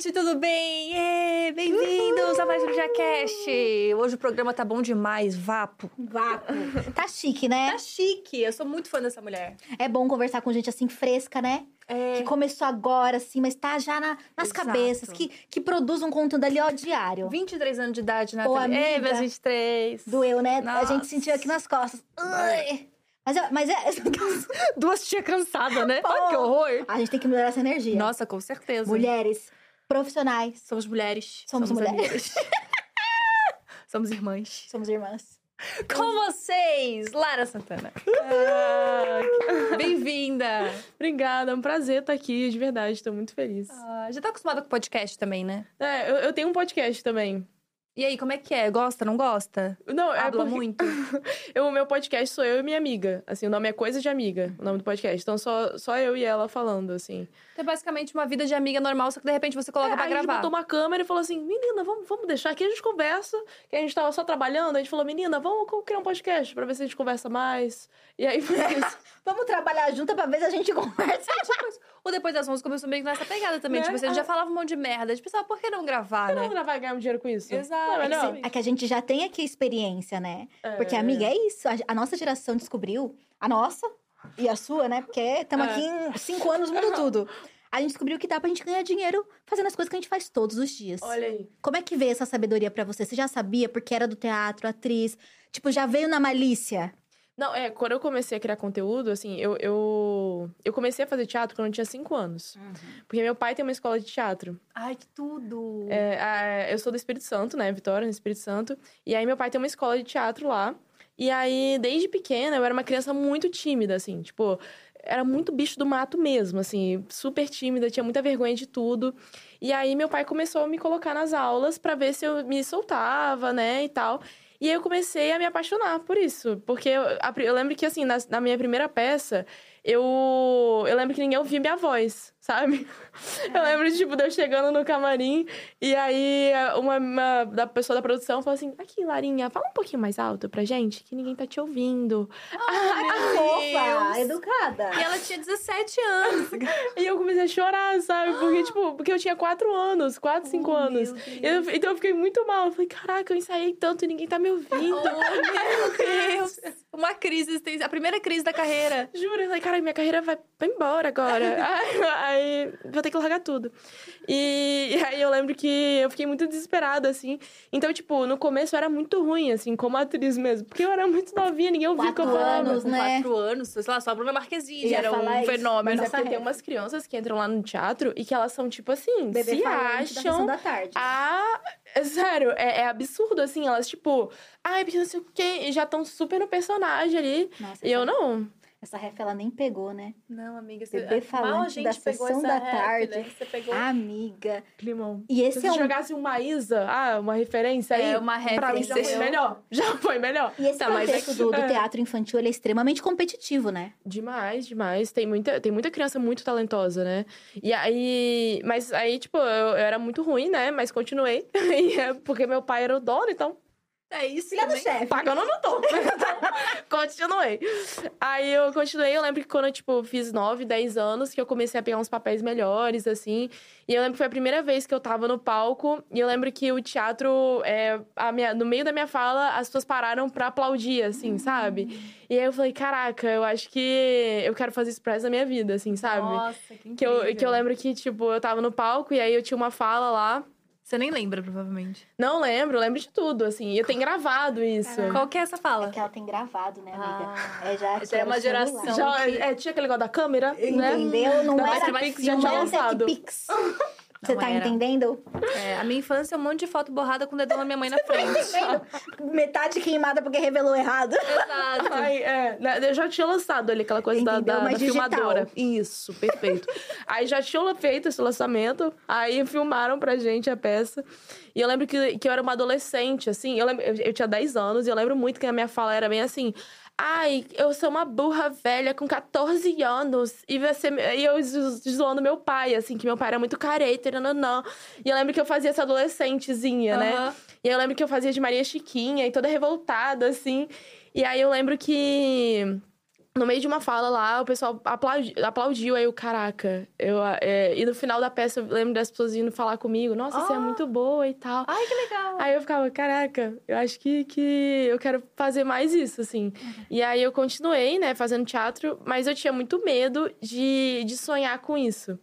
gente, tudo bem? Bem-vindos a mais um JaCast. Hoje o programa tá bom demais, vapo. Vapo. Tá chique, né? Tá chique, eu sou muito fã dessa mulher. É bom conversar com gente assim fresca, né? É, Que começou agora, assim, mas tá já na- nas Exato. cabeças, que, que produz um conteúdo ali, ó, diário. 23 anos de idade, Ô, Nathalie. Ei, amiga. meus 23. Doeu, né? A Nossa. gente sentiu aqui nas costas. Mas, é- mas é. Duas tia cansada, né? Pô. Ai, que horror. A gente tem que melhorar essa energia. Nossa, com certeza. Mulheres profissionais, Somos mulheres. Somos mulheres. amigas. Somos irmãs. somos irmãs. Com vocês, Lara Santana. Bem-vinda. Obrigada, é um prazer estar aqui, de verdade, tô muito feliz. Ah, já tá acostumada com podcast também, né? É, eu, eu tenho um podcast também. E aí, como é que é? Gosta, não gosta? Não, é Habla porque muito? eu, o meu podcast sou eu e minha amiga. Assim, o nome é Coisa de Amiga, o nome do podcast. Então, só, só eu e ela falando, assim. É basicamente uma vida de amiga normal, só que de repente você coloca É, pra aí a gente gravar. botou uma câmera e falou assim, menina, vamos, vamos deixar aqui, a gente conversa. Que a gente tava só trabalhando, a gente falou, menina, vamos criar um podcast pra ver se a gente conversa mais. E aí foi isso. Vamos trabalhar junto pra ver se a gente conversa. O Depois das 11 começou meio que nessa pegada também. Né? Tipo, assim, a gente já Ah. falava um monte de merda. A gente pensava, por que não gravar, Você né? não gravar e ganhar um dinheiro com isso? Exato. Não, é É que sim. É que a gente já tem aqui experiência, né? Porque, É. amiga, é isso. A, a nossa geração descobriu, a nossa e a sua, né? Porque estamos É. aqui em cinco anos, muda tudo. A gente descobriu que dá pra gente ganhar dinheiro fazendo as coisas que a gente faz todos os dias. Olha aí. Como é que veio essa sabedoria pra você? Você já sabia porque era do teatro, atriz? Tipo, já veio na malícia? Não, é, quando eu comecei a criar conteúdo, assim, eu, eu, eu comecei a fazer teatro quando eu tinha cinco anos. Porque meu pai tem uma escola de teatro. Ai, que tudo. É, a- eu sou do Espírito Santo, né? Vitória, no Espírito Santo. E aí meu pai tem uma escola de teatro lá. E aí, desde pequena, eu era uma criança muito tímida, assim. Tipo, era muito bicho do mato mesmo, assim. Super tímida, tinha muita vergonha de tudo. E aí meu pai começou a me colocar nas aulas pra ver se eu me soltava, né? E tal. E aí eu comecei a me apaixonar por isso. Porque eu, eu lembro que, assim, na, na minha primeira peça, eu, eu lembro que ninguém ouvia minha voz, sabe? Eu lembro, tipo, de eu chegando no camarim e aí uma, uma da pessoa da produção falou assim: Aqui, Larinha, fala um pouquinho mais alto pra gente, que ninguém tá te ouvindo. Fofa, educada. E ela tinha 17 anos. E eu comecei a chorar, sabe? Porque, tipo, porque eu tinha quatro anos, quatro, cinco Oh, anos. eu- então eu fiquei muito mal. Eu falei, caraca, eu ensaiei tanto e ninguém tá me ouvindo. Oh, meu Deus. Uma crise, a primeira crise da carreira. Juro, eu falei, cara, minha carreira vai, vai embora agora. aí, aí vou ter que largar tudo. E, e aí eu lembro que eu fiquei muito desesperada, assim. Então, tipo, no começo eu era muito ruim, assim, como atriz mesmo. Porque eu era muito novinha, ninguém ouvia o que eu Quatro falava. anos, né? quatro anos, sei lá, só a Bruna Marquezine era um isso, fenômeno. Mas é tem umas crianças que entram lá no teatro e que elas são, tipo assim, Bebê se falante da acham da tarde. ah, é sério, é, é absurdo, assim, elas, tipo, ai, porque não sei o quê, e já estão super no personagem ali. Nossa, E eu não. Essa ref ela nem pegou, né? Não, amiga, Bebê mal a falante gente da pegou sessão essa da rap, tarde. né? Você pegou Amiga. Climão. E Se esse você é um. jogasse uma Isa, ah, uma referência aí, É, uma pra mim já referência. foi melhor. Já foi melhor. E esse Tá, mas contexto é que- do, do é. teatro infantil ele é extremamente competitivo, né? Demais, demais. Tem muita, tem muita criança muito talentosa, né? E aí. Mas aí, tipo, eu, eu era muito ruim, né? Mas continuei. E é porque meu pai era o dono, então É isso Filha do chefe. Pagando eu não tô. Continuei. Aí eu continuei, eu lembro que quando eu, tipo, fiz 9, 10 anos, que eu comecei a pegar uns papéis melhores, assim. E eu lembro que foi a primeira vez que eu tava no palco. E eu lembro que o teatro, é, a minha, no meio da minha fala, as pessoas pararam pra aplaudir, assim, sabe? E aí eu falei, caraca, eu acho que eu quero fazer isso pro resto da minha vida, assim, sabe? Nossa, que que, incrível. eu, que eu lembro que, tipo, eu tava no palco e aí eu tinha uma fala lá. Você nem lembra, provavelmente. Não lembro, lembro de tudo, assim. E eu tenho gravado isso. Qual que é essa fala? É que ela tem gravado, né, amiga? Ah. é já, Já é uma geração. Já, que- é, tinha aquele negócio da câmera, né? Entendeu? Não Da era, Netflix já não tinha era lançado. TechPix. Você tá era. entendendo? É, a minha infância é um monte de foto borrada com o dedão da minha mãe na frente. Metade queimada porque revelou errado. Exato. Ai, é, né, eu já tinha lançado ali aquela coisa da, Entendeu? da, da digital. filmadora. Isso, perfeito. aí já tinham feito esse lançamento, aí filmaram pra gente a peça. E eu lembro que, que eu era uma adolescente, assim, eu, lembro, eu, eu tinha 10 anos e eu lembro muito que a minha fala era bem assim. Ai, eu sou uma burra velha com 14 anos. E, você, e eu zo- zoando meu pai, assim, que meu pai era muito careta, nananã. E eu lembro que eu fazia essa adolescentezinha, né? Aham. E eu lembro que eu fazia de Maria Chiquinha e toda revoltada, assim. E aí eu lembro que. No meio de uma fala lá, o pessoal aplaudi, aplaudiu, aí eu, caraca. Eu, é, e no final da peça, eu lembro das pessoas indo falar comigo, nossa, você é Ah. muito boa e tal. Ai, que legal. Aí eu ficava, caraca, eu acho que, que eu quero fazer mais isso, assim. E aí eu continuei, né, fazendo teatro, mas eu tinha muito medo de, de sonhar com isso.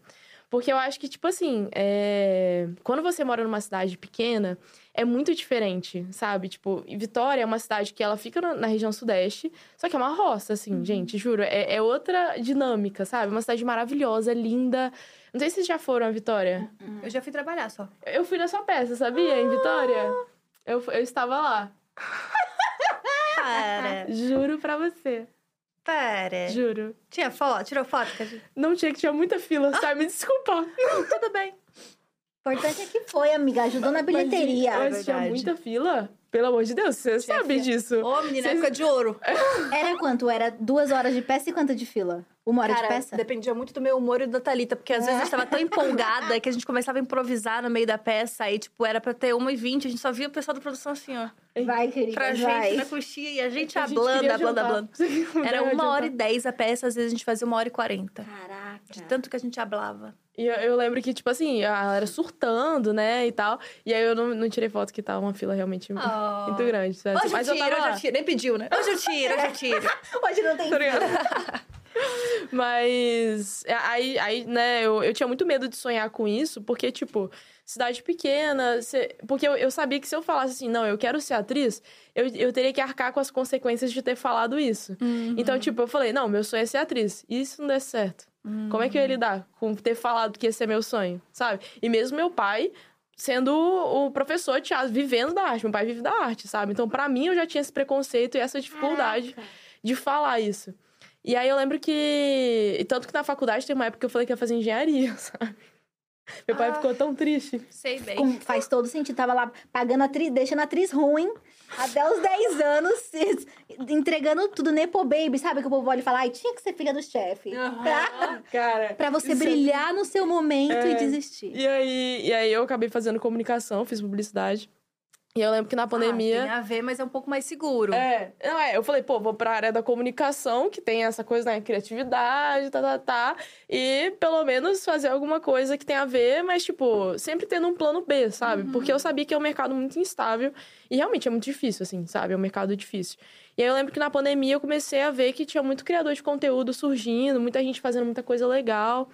Porque eu acho que, tipo assim, é... quando você mora numa cidade pequena, é muito diferente, sabe? Tipo, Vitória é uma cidade que ela fica na, região sudeste, só que é uma roça, assim, gente, juro. É, é outra dinâmica, sabe? Uma cidade maravilhosa, linda. Não sei se vocês já foram a Vitória. Eu já fui trabalhar só. Eu fui na sua peça, sabia? Em Vitória. Eu, eu estava lá. Para, Juro pra você. para. Juro. Tinha foto? Tirou foto? Não tinha que tinha muita fila, sabe? Me desculpa. Tudo bem. O importante é que foi, amiga. Ajudou na bilheteria. É Mas tinha verdade. muita fila. Pelo amor de Deus, você Tinha sabe fila. disso. Ô, menina, época de ouro. Era quanto? Era duas horas de peça e quanto de fila? Uma hora Cara, de peça? dependia muito do meu humor e da Thalita, porque às vezes eu estava tão empolgada que a gente começava a improvisar no meio da peça, aí, tipo, era pra ter 1h20, a gente só via o pessoal da produção assim, ó. Vai, querida, Pra vai. gente na coxinha e a gente gente ablanda, ablanda, ablanda. Era uma hora e dez a peça, às vezes a gente fazia uma hora e quarenta. Caraca. De tanto que a gente hablava. E eu, eu lembro que, tipo assim, a galera surtando, né, e tal. E aí eu não, não tirei foto que tava uma fila realmente Oh. muito grande, sabe? Hoje Mas eu eu tiro, tava hoje eu tiro. Nem pediu, né? Hoje eu tiro, hoje eu tiro. Hoje não tem Tá fila. Mas é, aí, aí né, eu, eu tinha muito medo de sonhar com isso, porque, tipo, cidade pequena. cê- porque eu, eu sabia que se eu falasse assim, não, eu quero ser atriz, eu, eu teria que arcar com as consequências de ter falado isso. Então, tipo, eu falei, não, meu sonho é ser atriz. E se não der certo? Como é que eu ia lidar com ter falado que esse é meu sonho, sabe? E mesmo meu pai sendo o professor de teatro, vivendo da arte. Meu pai vive da arte, sabe? Então, pra mim, eu já tinha esse preconceito e essa dificuldade de falar isso. E aí eu lembro que. e Tanto que na faculdade tem uma época que eu falei que ia fazer engenharia, sabe? Meu pai Ah. ficou tão triste. Sei bem. Com- faz todo sentido. Tava lá pagando atriz, deixando a atriz ruim até os 10 anos, se- entregando tudo, Nepo Baby, sabe? Que o povo olha e fala, ai, tinha que ser filha do chefe. Pra, Cara. pra você é- brilhar no seu momento É. e desistir. E aí, e aí eu acabei fazendo comunicação, fiz publicidade. E eu lembro que na Ah, pandemia. tem a ver, mas é um pouco mais seguro. É, não é, eu falei, pô, vou pra área da comunicação, que tem essa coisa, né, criatividade, tá, tá, tá, e pelo menos fazer alguma coisa que tem a ver, mas, tipo, sempre tendo um plano B, sabe? Porque eu sabia que é um mercado muito instável e realmente é muito difícil, assim, sabe? É um mercado difícil. E aí eu lembro que na pandemia eu comecei a ver que tinha muito criador de conteúdo surgindo, muita gente fazendo muita coisa legal,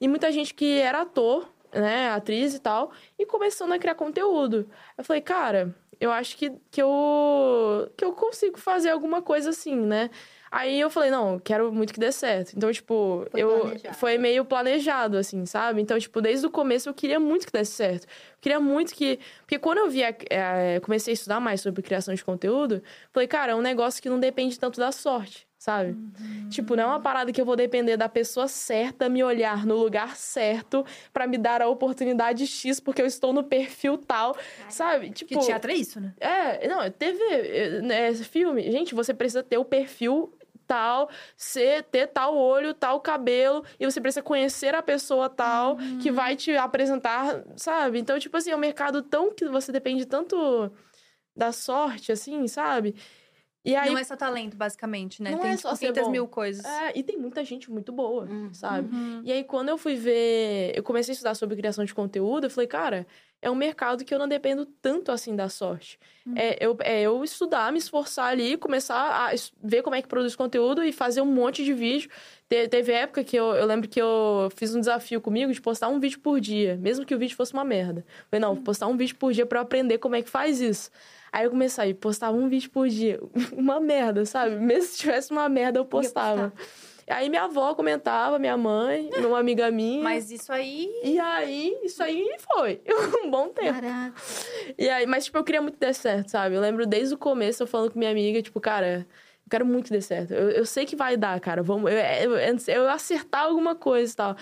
e muita gente que era ator, né, atriz e tal, e começando a criar conteúdo. Eu falei, cara, eu acho que, que, eu, que eu consigo fazer alguma coisa assim, né? Aí eu falei, não, quero muito que dê certo. Então, tipo, Foi eu planejado. foi meio planejado, assim, sabe? Então, tipo, desde o começo eu queria muito que desse certo. Eu queria muito que. Porque quando eu via, é, comecei a estudar mais sobre criação de conteúdo, falei, cara, é um negócio que não depende tanto da sorte, sabe? Tipo, não é uma parada que eu vou depender da pessoa certa me olhar no lugar certo pra me dar a oportunidade X porque eu estou no perfil tal, sabe? Tipo, Que teatro é isso, né? é, não, TV, é, né, filme. Gente, você precisa ter o perfil tal, ser, ter tal olho, tal cabelo, e você precisa conhecer a pessoa tal que vai te apresentar, sabe? Então, tipo assim, é um mercado tão que você depende tanto da sorte, assim, sabe? E aí. Não é só talento, basicamente, né? Não tem é tipo, só ser 500 bom. mil coisas. É, e tem muita gente muito boa, Uhum. sabe? Uhum. E aí, quando eu fui ver, eu comecei a estudar sobre criação de conteúdo, eu falei, cara, é um mercado que eu não dependo tanto assim da sorte. É, eu, é eu estudar, me esforçar ali, começar a ver como é que produz conteúdo e fazer um monte de vídeo. Te- teve época que eu, eu lembro que eu fiz um desafio comigo de postar um vídeo por dia, mesmo que o vídeo fosse uma merda. Falei, não, vou postar um vídeo por dia pra eu aprender como é que faz isso. Aí eu comecei a postar um vídeo por dia. Uma merda, sabe? Mesmo se tivesse uma merda, eu postava. Aí minha avó comentava, minha mãe, uma amiga minha. Mas isso aí. E aí, isso aí foi um bom tempo. Caraca. E aí, mas, tipo, eu queria muito desse certo, sabe? Eu lembro desde o começo eu falando com minha amiga, tipo, cara, eu quero muito dê certo. Eu, eu sei que vai dar, cara. Vamos, eu, eu, eu acertar alguma coisa e tal.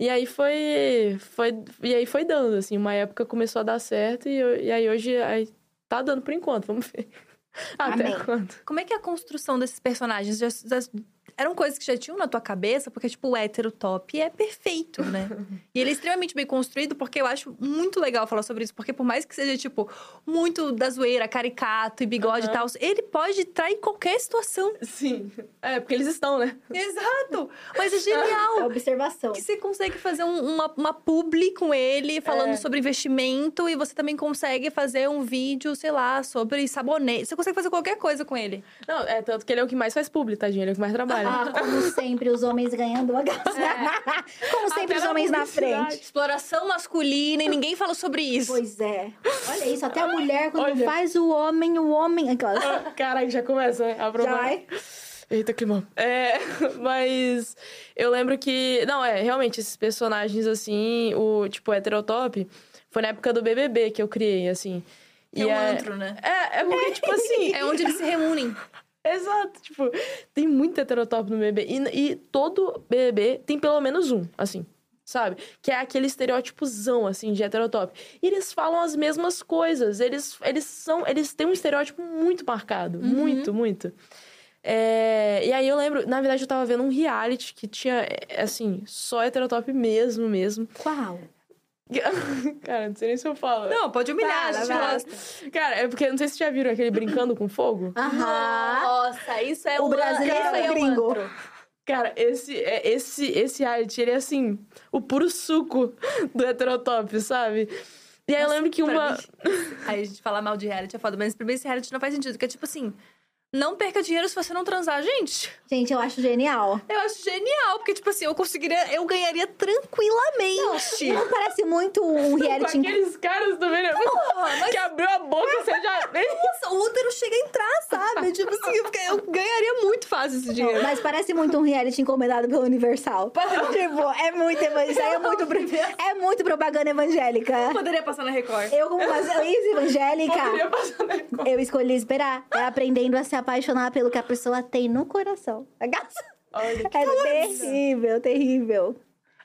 E aí foi, foi. E aí foi dando, assim. Uma época começou a dar certo e, eu- e aí hoje aí tá dando por enquanto, vamos ver. Até Amém. quando. Como é que é a construção desses personagens? Já- já- eram coisas que já tinham na tua cabeça, porque, tipo, o hétero top é perfeito, né? e ele é extremamente bem construído, porque eu acho muito legal falar sobre isso. Porque por mais que seja, tipo, muito da zoeira, caricato e bigode Aham. e tal, ele pode trair qualquer situação. Sim. É, porque eles estão, né? Exato! Mas é É genial! observação. que você consegue fazer um- uma, uma publi com ele, falando É. sobre investimento, e você também consegue fazer um vídeo, sei lá, sobre sabonete. Você consegue fazer qualquer coisa com ele. Não, é tanto que ele é o que mais faz publi, tadinho. Ele é o que mais trabalha. Ah, como sempre, os homens ganhando a graça. Como sempre, Até os homens na frente. Exploração masculina e ninguém falou sobre isso. Pois é. Olha isso, até a mulher, quando Olha. faz o homem, o homem. Aquelas... Caraca, já começa, né? A Já vai. Eita, climão. É, mas eu lembro que. Não, é, realmente, esses personagens, assim, o tipo heterotop, foi na época do BBB que eu criei, assim. É um antro, né? É, é porque, tipo assim. É onde eles se reúnem. Exato, tipo, tem muito heterotop no BBB. E, e todo BBB tem pelo menos um, assim, sabe? Que é aquele estereótipozão, assim, de heterotop. E eles falam as mesmas coisas. Eles, eles são. Eles têm um estereótipo muito marcado. Muito, muito. É, e aí eu lembro, na verdade, eu tava vendo um reality que tinha, é, assim, só heterotop mesmo, mesmo. Qual? Cara, não sei nem se eu falo. Não, pode humilhar, Tá, gente gosta. Cara, é porque não sei se vocês já viram aquele brincando com fogo. Aham. Nossa, isso é O um brasileiro aí é um gringo. antro. Cara, esse, é- esse, esse reality, ele é assim, o puro suco do heterotop, sabe? E aí eu lembro que uma. mim- Aí a gente falar mal de reality é foda, mas pra mim esse reality não faz sentido. Porque é tipo assim, não perca dinheiro se você não transar, gente. Gente, eu acho genial. Eu acho genial, porque, tipo assim, eu conseguiria, eu ganharia tranquilamente. Não parece muito um Com reality... aqueles caras do meio Porra, mas que abriu a boca, você já. nossa, o útero chega a entrar, sabe? tipo assim, eu, eu ganharia muito fácil esse dinheiro. Mas parece muito um reality encomendado pelo Universal. tipo, é muito, evan- isso aí é muito, é muito propaganda evangélica. Poderia passar na Record. Eu, como uma evangélica, Poderia passar na Record. eu escolhi esperar. É aprendendo a se apaixonar pelo que a pessoa tem no coração. Olha, É terrível, terrível.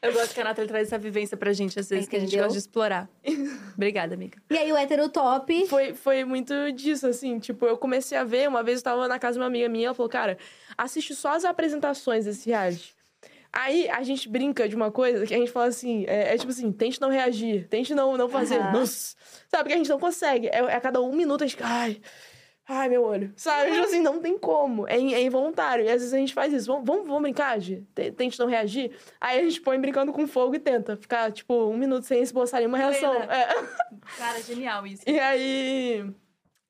Eu gosto que a Nathalie traz essa vivência pra gente, às vezes, que a gente Entendeu? gosta de explorar. Obrigada, amiga. E aí, o hétero top. Foi, foi muito disso, assim. Tipo, eu comecei a ver, uma vez eu tava na casa de uma amiga minha, ela falou, cara, assiste só as apresentações desse reality. Aí a gente brinca de uma coisa que a gente fala assim, é, é tipo assim, tente não reagir, tente não, não fazer. Aham. Nossa. Sabe, porque a gente não consegue. É, é a cada um minuto a gente. Ai. Ai, meu olho. Sabe? Tipo assim, não tem como. É, é involuntário. E às vezes a gente faz isso. Vamos, vamos, vamos brincar, Gi? Te- Tente não reagir. Aí a gente põe brincando com fogo e tenta ficar, tipo, um minuto sem esboçar nenhuma reação. É. Cara, genial isso. E aí.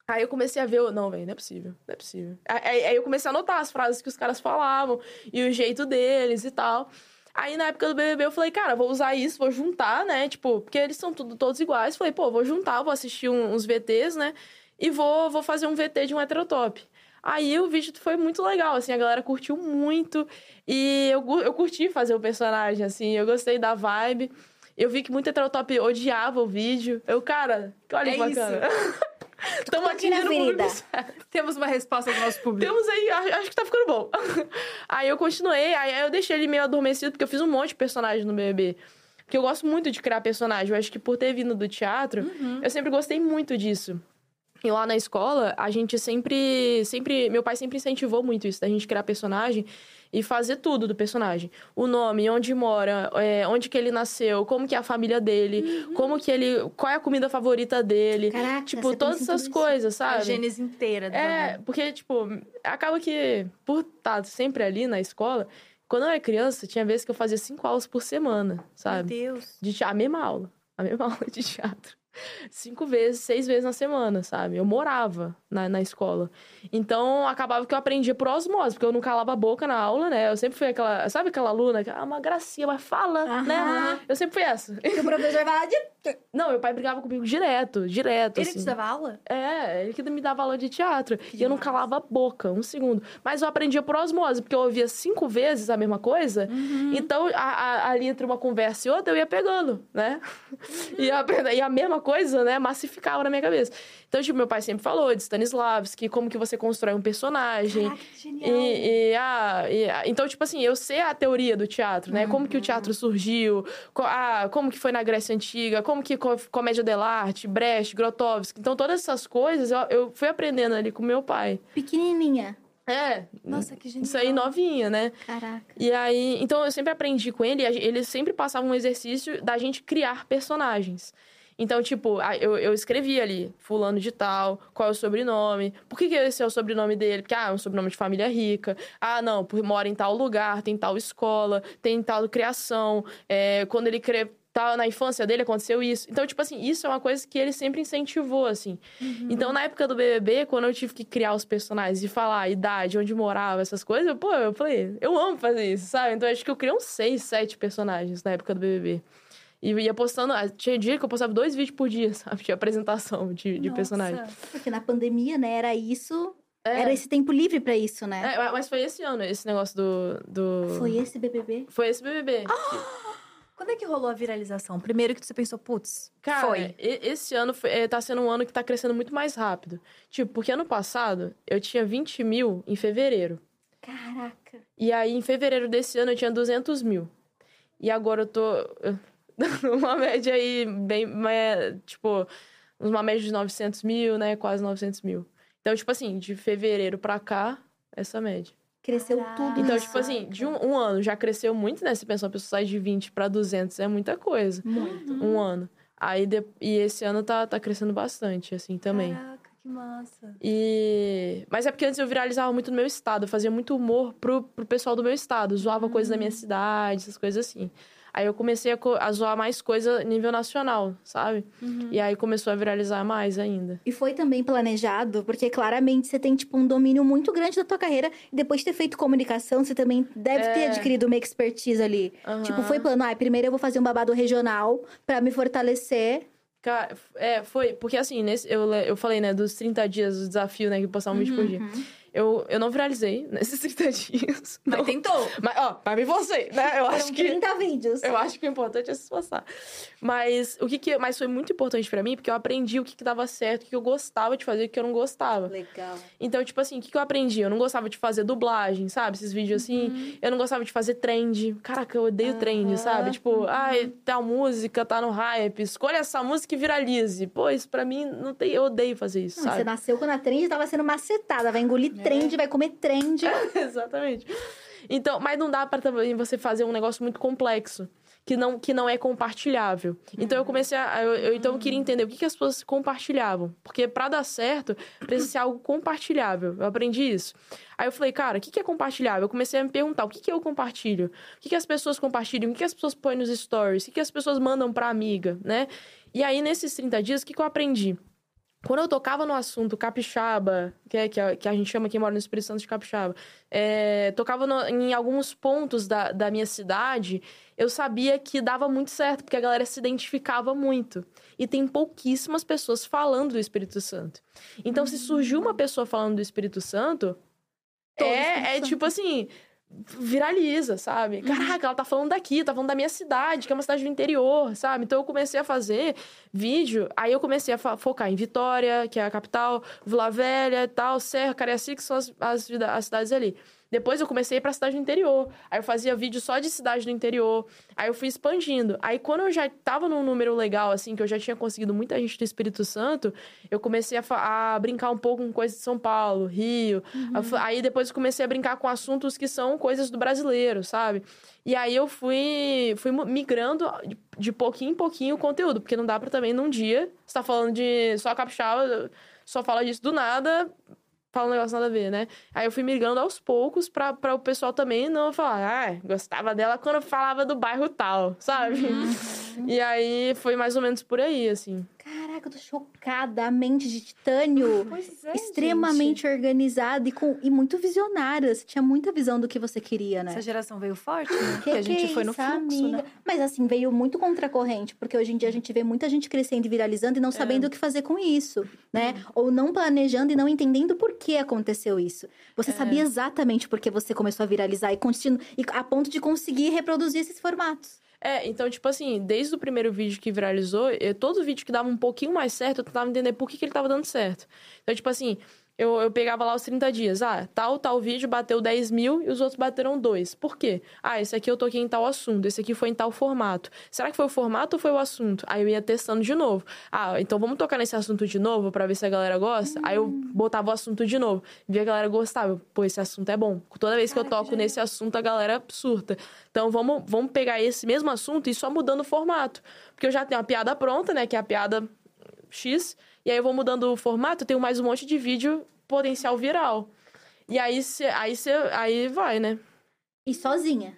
Aí eu comecei a ver. Não, velho, não é possível. Não é possível. Aí, aí eu comecei a anotar as frases que os caras falavam e o jeito deles e tal. Aí na época do BBB eu falei, cara, vou usar isso, vou juntar, né? Tipo, porque eles são tudo, todos iguais. Falei, pô, vou juntar, vou assistir um- uns VTs, né? E vou, vou fazer um VT de um heterotop. Aí o vídeo foi muito legal, assim, a galera curtiu muito. E eu, eu curti fazer o personagem, assim, eu gostei da vibe. Eu vi que muito heterotop odiava o vídeo. Eu, cara, olha É que bacana. Estamos atingindo o público. Temos uma resposta do nosso público. Temos aí, acho, acho que tá ficando bom. aí eu continuei, aí eu deixei ele meio adormecido, porque eu fiz um monte de personagem no BBB. Porque eu gosto muito de criar personagem. Eu acho que por ter vindo do teatro, Uhum. eu sempre gostei muito disso. E lá na escola, a gente sempre, sempre... Meu pai sempre incentivou muito isso, da gente criar personagem e fazer tudo do personagem. O nome, onde mora, é, onde que ele nasceu, como que é a família dele, como que ele... Qual é a comida favorita dele. Caraca, tipo, todas essas tudo isso. coisas, A sabe? gênese inteira do É, bagulho. porque, tipo, acaba que, por estar sempre ali na escola, quando eu era criança, tinha vezes que eu fazia cinco aulas por semana, Meu sabe? Deus. De a mesma aula. A mesma aula de teatro. Cinco vezes, seis vezes na semana, sabe? Eu morava na, na escola. Então, acabava que eu aprendia por osmose, porque eu não calava a boca na aula, né? Eu sempre fui aquela... Sabe aquela aluna que, ah, uma gracinha, mas fala, né? Eu sempre fui essa. Que o professor fala de... Não, meu pai brigava comigo direto, direto, Ele assim. te dava aula? É, ele que me dava aula de teatro. e eu não calava a boca, um segundo. Mas eu aprendia por osmose, porque eu ouvia cinco vezes a mesma coisa. Uhum. Então, a- a- ali entre uma conversa e outra, eu ia pegando, né? e, a, e a mesma coisa, né, massificava na minha cabeça. Então, tipo, meu pai sempre falou de Stanislavski, como que você constrói um personagem. Caraca, que genial. E, e, ah, e, ah, então, tipo assim, eu sei a teoria do teatro, né? Como que o teatro surgiu, co- ah, como que foi na Grécia Antiga, como que co comédia dell'arte, Brecht, Grotowski. Então, todas essas coisas eu, eu fui aprendendo ali com meu pai. Pequenininha. É. Nossa, que genial. Isso aí novinha, né? Caraca. E aí, então eu sempre aprendi com ele, ele sempre passava um exercício da gente criar personagens. Então, tipo, a- eu, eu escrevi ali, fulano de tal, qual é o sobrenome, por que, que esse é o sobrenome dele? Porque, ah, é um sobrenome de família rica. Ah, não, porque mora em tal lugar, tem tal escola, tem tal criação. É, quando ele cre... tá na infância dele, aconteceu isso. Então, tipo assim, isso é uma coisa que ele sempre incentivou, assim. Então, na época do BBB, quando eu tive que criar os personagens e falar a idade, onde morava, essas coisas, eu, pô, eu falei, eu amo fazer isso, sabe? Então, acho que eu criei uns seis, sete personagens na época do BBB. E ia postando, ah, tinha dia que eu postava dois vídeos por dia, sabe? De apresentação de, de personagem. Porque na pandemia, né, era isso. É. Era esse tempo livre pra isso, né? É, mas foi esse ano, esse negócio do. do... Foi esse BBB? Foi esse BBB. Quando é que rolou a viralização? Primeiro que você pensou, putz, Cara, foi. esse ano foi, é, tá sendo um ano que tá crescendo muito mais rápido. Tipo, porque ano passado eu tinha 20 mil em fevereiro. Caraca. E aí, em fevereiro desse ano, eu tinha 200 mil. E agora eu tô. Uma média aí, bem. é, tipo, uma média de 900 mil, né? Quase 900 mil. Então, tipo assim, de fevereiro pra cá, essa média. Cresceu Caraca. tudo Então, tipo assim, de um, um ano já cresceu muito, né? Você pensa, uma pessoa sai de 20 pra 200, é muita coisa. Muito. Um ano. Aí, de- e esse ano tá, tá crescendo bastante, assim, também. Caraca, que massa. E... Mas é porque antes eu viralizava muito no meu estado. Eu fazia muito humor pro, pro pessoal do meu estado. Zoava coisas da minha cidade, essas coisas assim. Aí eu comecei a, a zoar mais coisa nível nacional, sabe? E aí começou a viralizar mais ainda. E foi também planejado, porque claramente você tem, tipo, um domínio muito grande da tua carreira. E depois de ter feito comunicação, você também deve ter É. adquirido uma expertise ali. Aham. Tipo, foi plano, ah, primeiro eu vou fazer um babado regional pra me fortalecer. Cara, é, foi. Porque assim, nesse, eu, eu falei, né, dos 30 dias, do desafio, né, que postar um vídeo por dia. Eu, eu não viralizei nesses 30 dias. Mas não. tentou. Mas, ó, mas me você, né? Eu acho que. 30 vídeos. Eu acho que o importante é se esforçar. Mas o que que... Mas foi muito importante pra mim, porque eu aprendi o que que dava certo, o que eu gostava de fazer e o que eu não gostava. Legal. Então, tipo assim, o que que eu aprendi? Eu não gostava de fazer dublagem, sabe? Esses vídeos assim. Eu não gostava de fazer trend. Caraca, eu odeio trend, sabe? Tipo, ai, tal música tá no hype. Escolha essa música e viralize. Pô, isso pra mim não tem... Eu odeio fazer isso, Não, você sabe? nasceu quando a trend tava sendo macetada. Vai engolir É. trend, vai comer trend. Exatamente. Então, mas não dá pra também você fazer um negócio muito complexo. Que não, que não é compartilhável. Então eu comecei a. Eu, eu- então eu queria entender o que, que as pessoas compartilhavam. Porque pra dar certo, precisa ser algo compartilhável. Eu aprendi isso. Aí eu falei, cara, o que, que é compartilhável? Eu comecei a me perguntar o que, que eu compartilho? O que, que as pessoas compartilham? O que, que as pessoas põem nos stories? O que, que as pessoas mandam pra amiga, né? E aí, nesses 30 dias, o que, que eu aprendi? Quando eu tocava no assunto capixaba, que, é, que, a, que a gente chama quem mora no Espírito Santo de capixaba, é, tocava no- em alguns pontos da, da minha cidade, eu sabia que dava muito certo, porque a galera se identificava muito. E tem pouquíssimas pessoas falando do Espírito Santo. Então, se surgiu uma pessoa falando do Espírito Santo, Todo é, Espírito é Santo. tipo assim, viraliza, sabe? Caraca, ela tá falando daqui, tá falando da minha cidade, que é uma cidade do interior, sabe? Então eu comecei a fazer vídeo, aí eu comecei a focar em Vitória, que é a capital, Vila Velha e tal, Serra, Cariacica, que são as, as, as cidades ali. Depois eu comecei a ir pra cidade do interior. Aí eu fazia vídeo só de cidade do interior. Aí eu fui expandindo. Aí quando eu já tava num número legal, assim, que eu já tinha conseguido muita gente do Espírito Santo, eu comecei a, a brincar um pouco com coisas de São Paulo, Rio. Fu- Aí depois eu comecei a brincar com assuntos que são coisas do brasileiro, sabe? E aí eu fui, fui migrando de- pouquinho em pouquinho o conteúdo, porque não dá pra também num dia. Você tá falando de só capixaba, só fala disso do nada, fala um negócio nada a ver, né? Aí eu fui migrando aos poucos pra, pra o pessoal também não falar, ah, gostava dela quando falava do bairro tal, sabe? E aí foi mais ou menos por aí, assim. Caraca, eu tô chocada. A mente de titânio. É, extremamente organizada e, com, e muito visionária. Você tinha muita visão do que você queria, né? Essa geração veio forte, né? Que Porque a gente que é foi no fluxo, amiga? né? Mas assim, veio muito contracorrente, porque hoje em dia a gente vê muita gente crescendo e viralizando e não sabendo o que fazer com isso, né? Ou não planejando e não entendendo por que aconteceu isso. Você sabia exatamente por que você começou a viralizar e, continu... e a ponto de conseguir reproduzir esses formatos. É, então, tipo assim, desde o primeiro vídeo que viralizou, eu, todo vídeo que dava um pouquinho mais certo, eu tentava entender por que, que ele tava dando certo. Então, tipo assim, eu, eu pegava lá os 30 dias. Ah, tal, tal vídeo bateu 10 mil e os outros bateram 2. Por quê? Ah, esse aqui eu toquei em tal assunto, esse aqui foi em tal formato. Será que foi o formato ou foi o assunto? Aí eu ia testando de novo. Ah, então vamos tocar nesse assunto de novo para ver se a galera gosta? Aí eu botava o assunto de novo. Via a galera gostava. Pô, esse assunto é bom. Toda vez que eu toco nesse assunto, a galera surta. Então vamos, vamos pegar esse mesmo assunto e só mudando o formato. Porque eu já tenho a piada pronta, né? Que é a piada X. E aí eu vou mudando o formato, eu tenho mais um monte de vídeo potencial viral. E aí, cê, aí, cê, aí vai, né? E sozinha.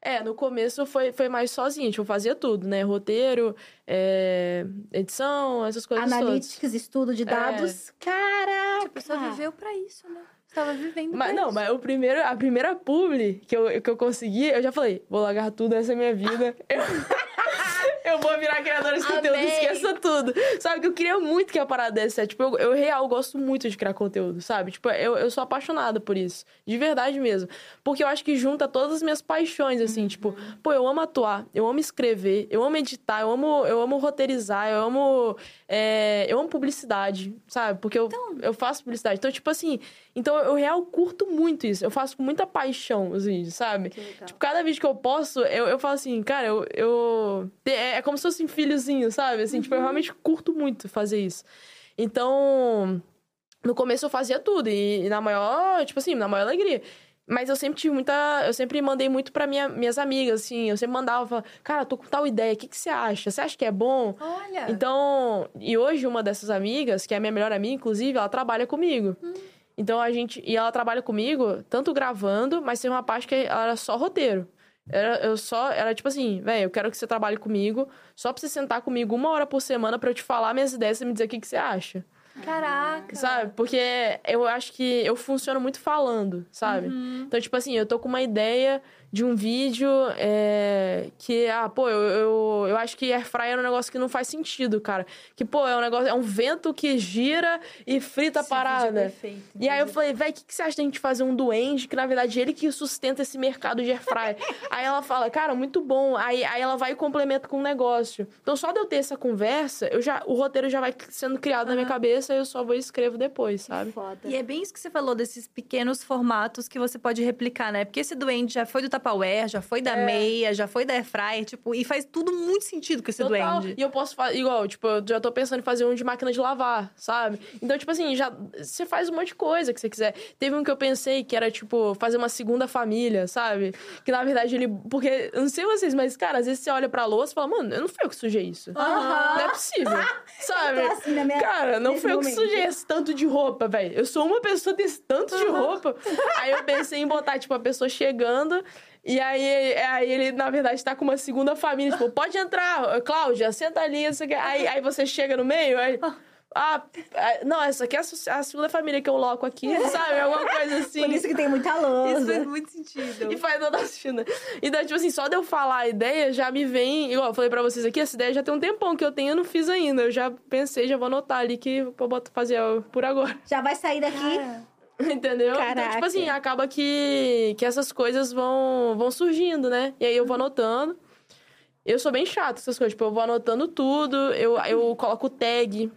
É, no começo foi, foi mais sozinha, tipo, eu fazia tudo, né? Roteiro, é, edição, essas coisas Analytics, todas. estudo de dados. Caraca! Tipo, você viveu pra isso, né? Você tava vivendo Mas, pra não, isso. mas o primeiro, a primeira publi que eu, que eu consegui, eu já falei, vou largar tudo, essa é minha vida. Eu, eu vou virar criadora de conteúdo, Amei. esqueça tudo. Sabe, que eu queria muito que a parada desse. é, Tipo, eu, eu real gosto muito de criar conteúdo, sabe? Tipo, eu, eu sou apaixonada por isso. De verdade mesmo. Porque eu acho que junta todas as minhas paixões, assim, tipo, pô, eu amo atuar, eu amo escrever, eu amo editar, eu amo, eu amo roteirizar, eu amo. é, eu amo publicidade, sabe? Porque eu, eu faço publicidade. Então, tipo assim, então eu real curto muito isso. Eu faço com muita paixão os vídeos, sabe? Tipo, cada vídeo que eu posto, eu, eu falo assim, cara, eu. eu é, é como se fosse um filhozinho, sabe? Assim, tipo, eu realmente curto muito fazer isso. Então, no começo eu fazia tudo, e, e na maior, tipo assim, na maior alegria. Mas eu sempre tive muita. Eu sempre mandei muito pra minha, minhas amigas, assim. Eu sempre mandava, falava, cara, tô com tal ideia, o que, que você acha? Você acha que é bom? Olha. Então, e hoje uma dessas amigas, que é a minha melhor amiga, inclusive, ela trabalha comigo. Então a gente. E ela trabalha comigo, tanto gravando, mas tem uma parte que era só roteiro. Era, eu só, era tipo assim, velho, eu quero que você trabalhe comigo, só pra você sentar comigo uma hora por semana pra eu te falar minhas ideias e me dizer o que, que você acha. Caraca. Sabe? Porque eu acho que eu funciono muito falando, sabe? Então, tipo assim, eu tô com uma ideia de um vídeo é, que, ah, pô, eu, eu, eu acho que airfryer é um negócio que não faz sentido, cara. Que, pô, é um negócio, é um vento que gira e frita a Esse vídeo é parada. perfeito, E aí eu falei, véi, o que, que você acha da gente fazer um duende, que na verdade ele que sustenta esse mercado de airfryer? aí ela fala, cara, muito bom. Aí, aí ela vai e complementa com um negócio. Então só de eu ter essa conversa, eu já, o roteiro já vai sendo criado na minha cabeça e eu só vou e escrevo depois, sabe? Foda. E é bem isso que você falou, desses pequenos formatos que você pode replicar, né? Porque esse duende já foi do Tupperware, já foi da É. meia, já foi da Airfryer, tipo... E faz tudo muito sentido com esse Total. duende. E eu posso fazer, igual, tipo, eu já tô pensando em fazer um de máquina de lavar, sabe? Então, tipo assim, já você faz um monte de coisa que você quiser. Teve um que eu pensei que era, tipo, fazer uma segunda família, sabe? Que na verdade ele. Porque, eu não sei vocês, mas, cara, às vezes você olha pra louça e fala, mano, eu não fui eu que sujei isso. Aham. Não é possível. sabe? tô assim na minha- Cara, não foi eu que sujei esse tanto de roupa, velho. Eu sou uma pessoa desse tanto de roupa. Aí eu pensei em botar, tipo, a pessoa chegando. E aí, aí ele, na verdade, tá com uma segunda família. Tipo, pode entrar, Cláudia, senta ali. Isso. Aí, aí você chega no meio, aí... Ah, ah, não, essa aqui é a segunda família que eu loco aqui, sabe? Alguma coisa assim. Por isso que tem muita Isso lousa. faz muito sentido. E faz toda a China. Então, tipo assim, só de eu falar a ideia já me vem. Igual eu falei pra vocês aqui, essa ideia já tem um tempão que eu tenho, eu não fiz ainda. Eu já pensei, já vou anotar ali que eu boto fazer por agora. Já vai sair daqui. Cara, Entendeu? Então, Caraca. tipo assim, acaba que, que essas coisas vão, vão surgindo, né? E aí eu vou anotando. Eu sou bem chato essas coisas. Tipo, eu vou anotando tudo, eu, eu coloco tag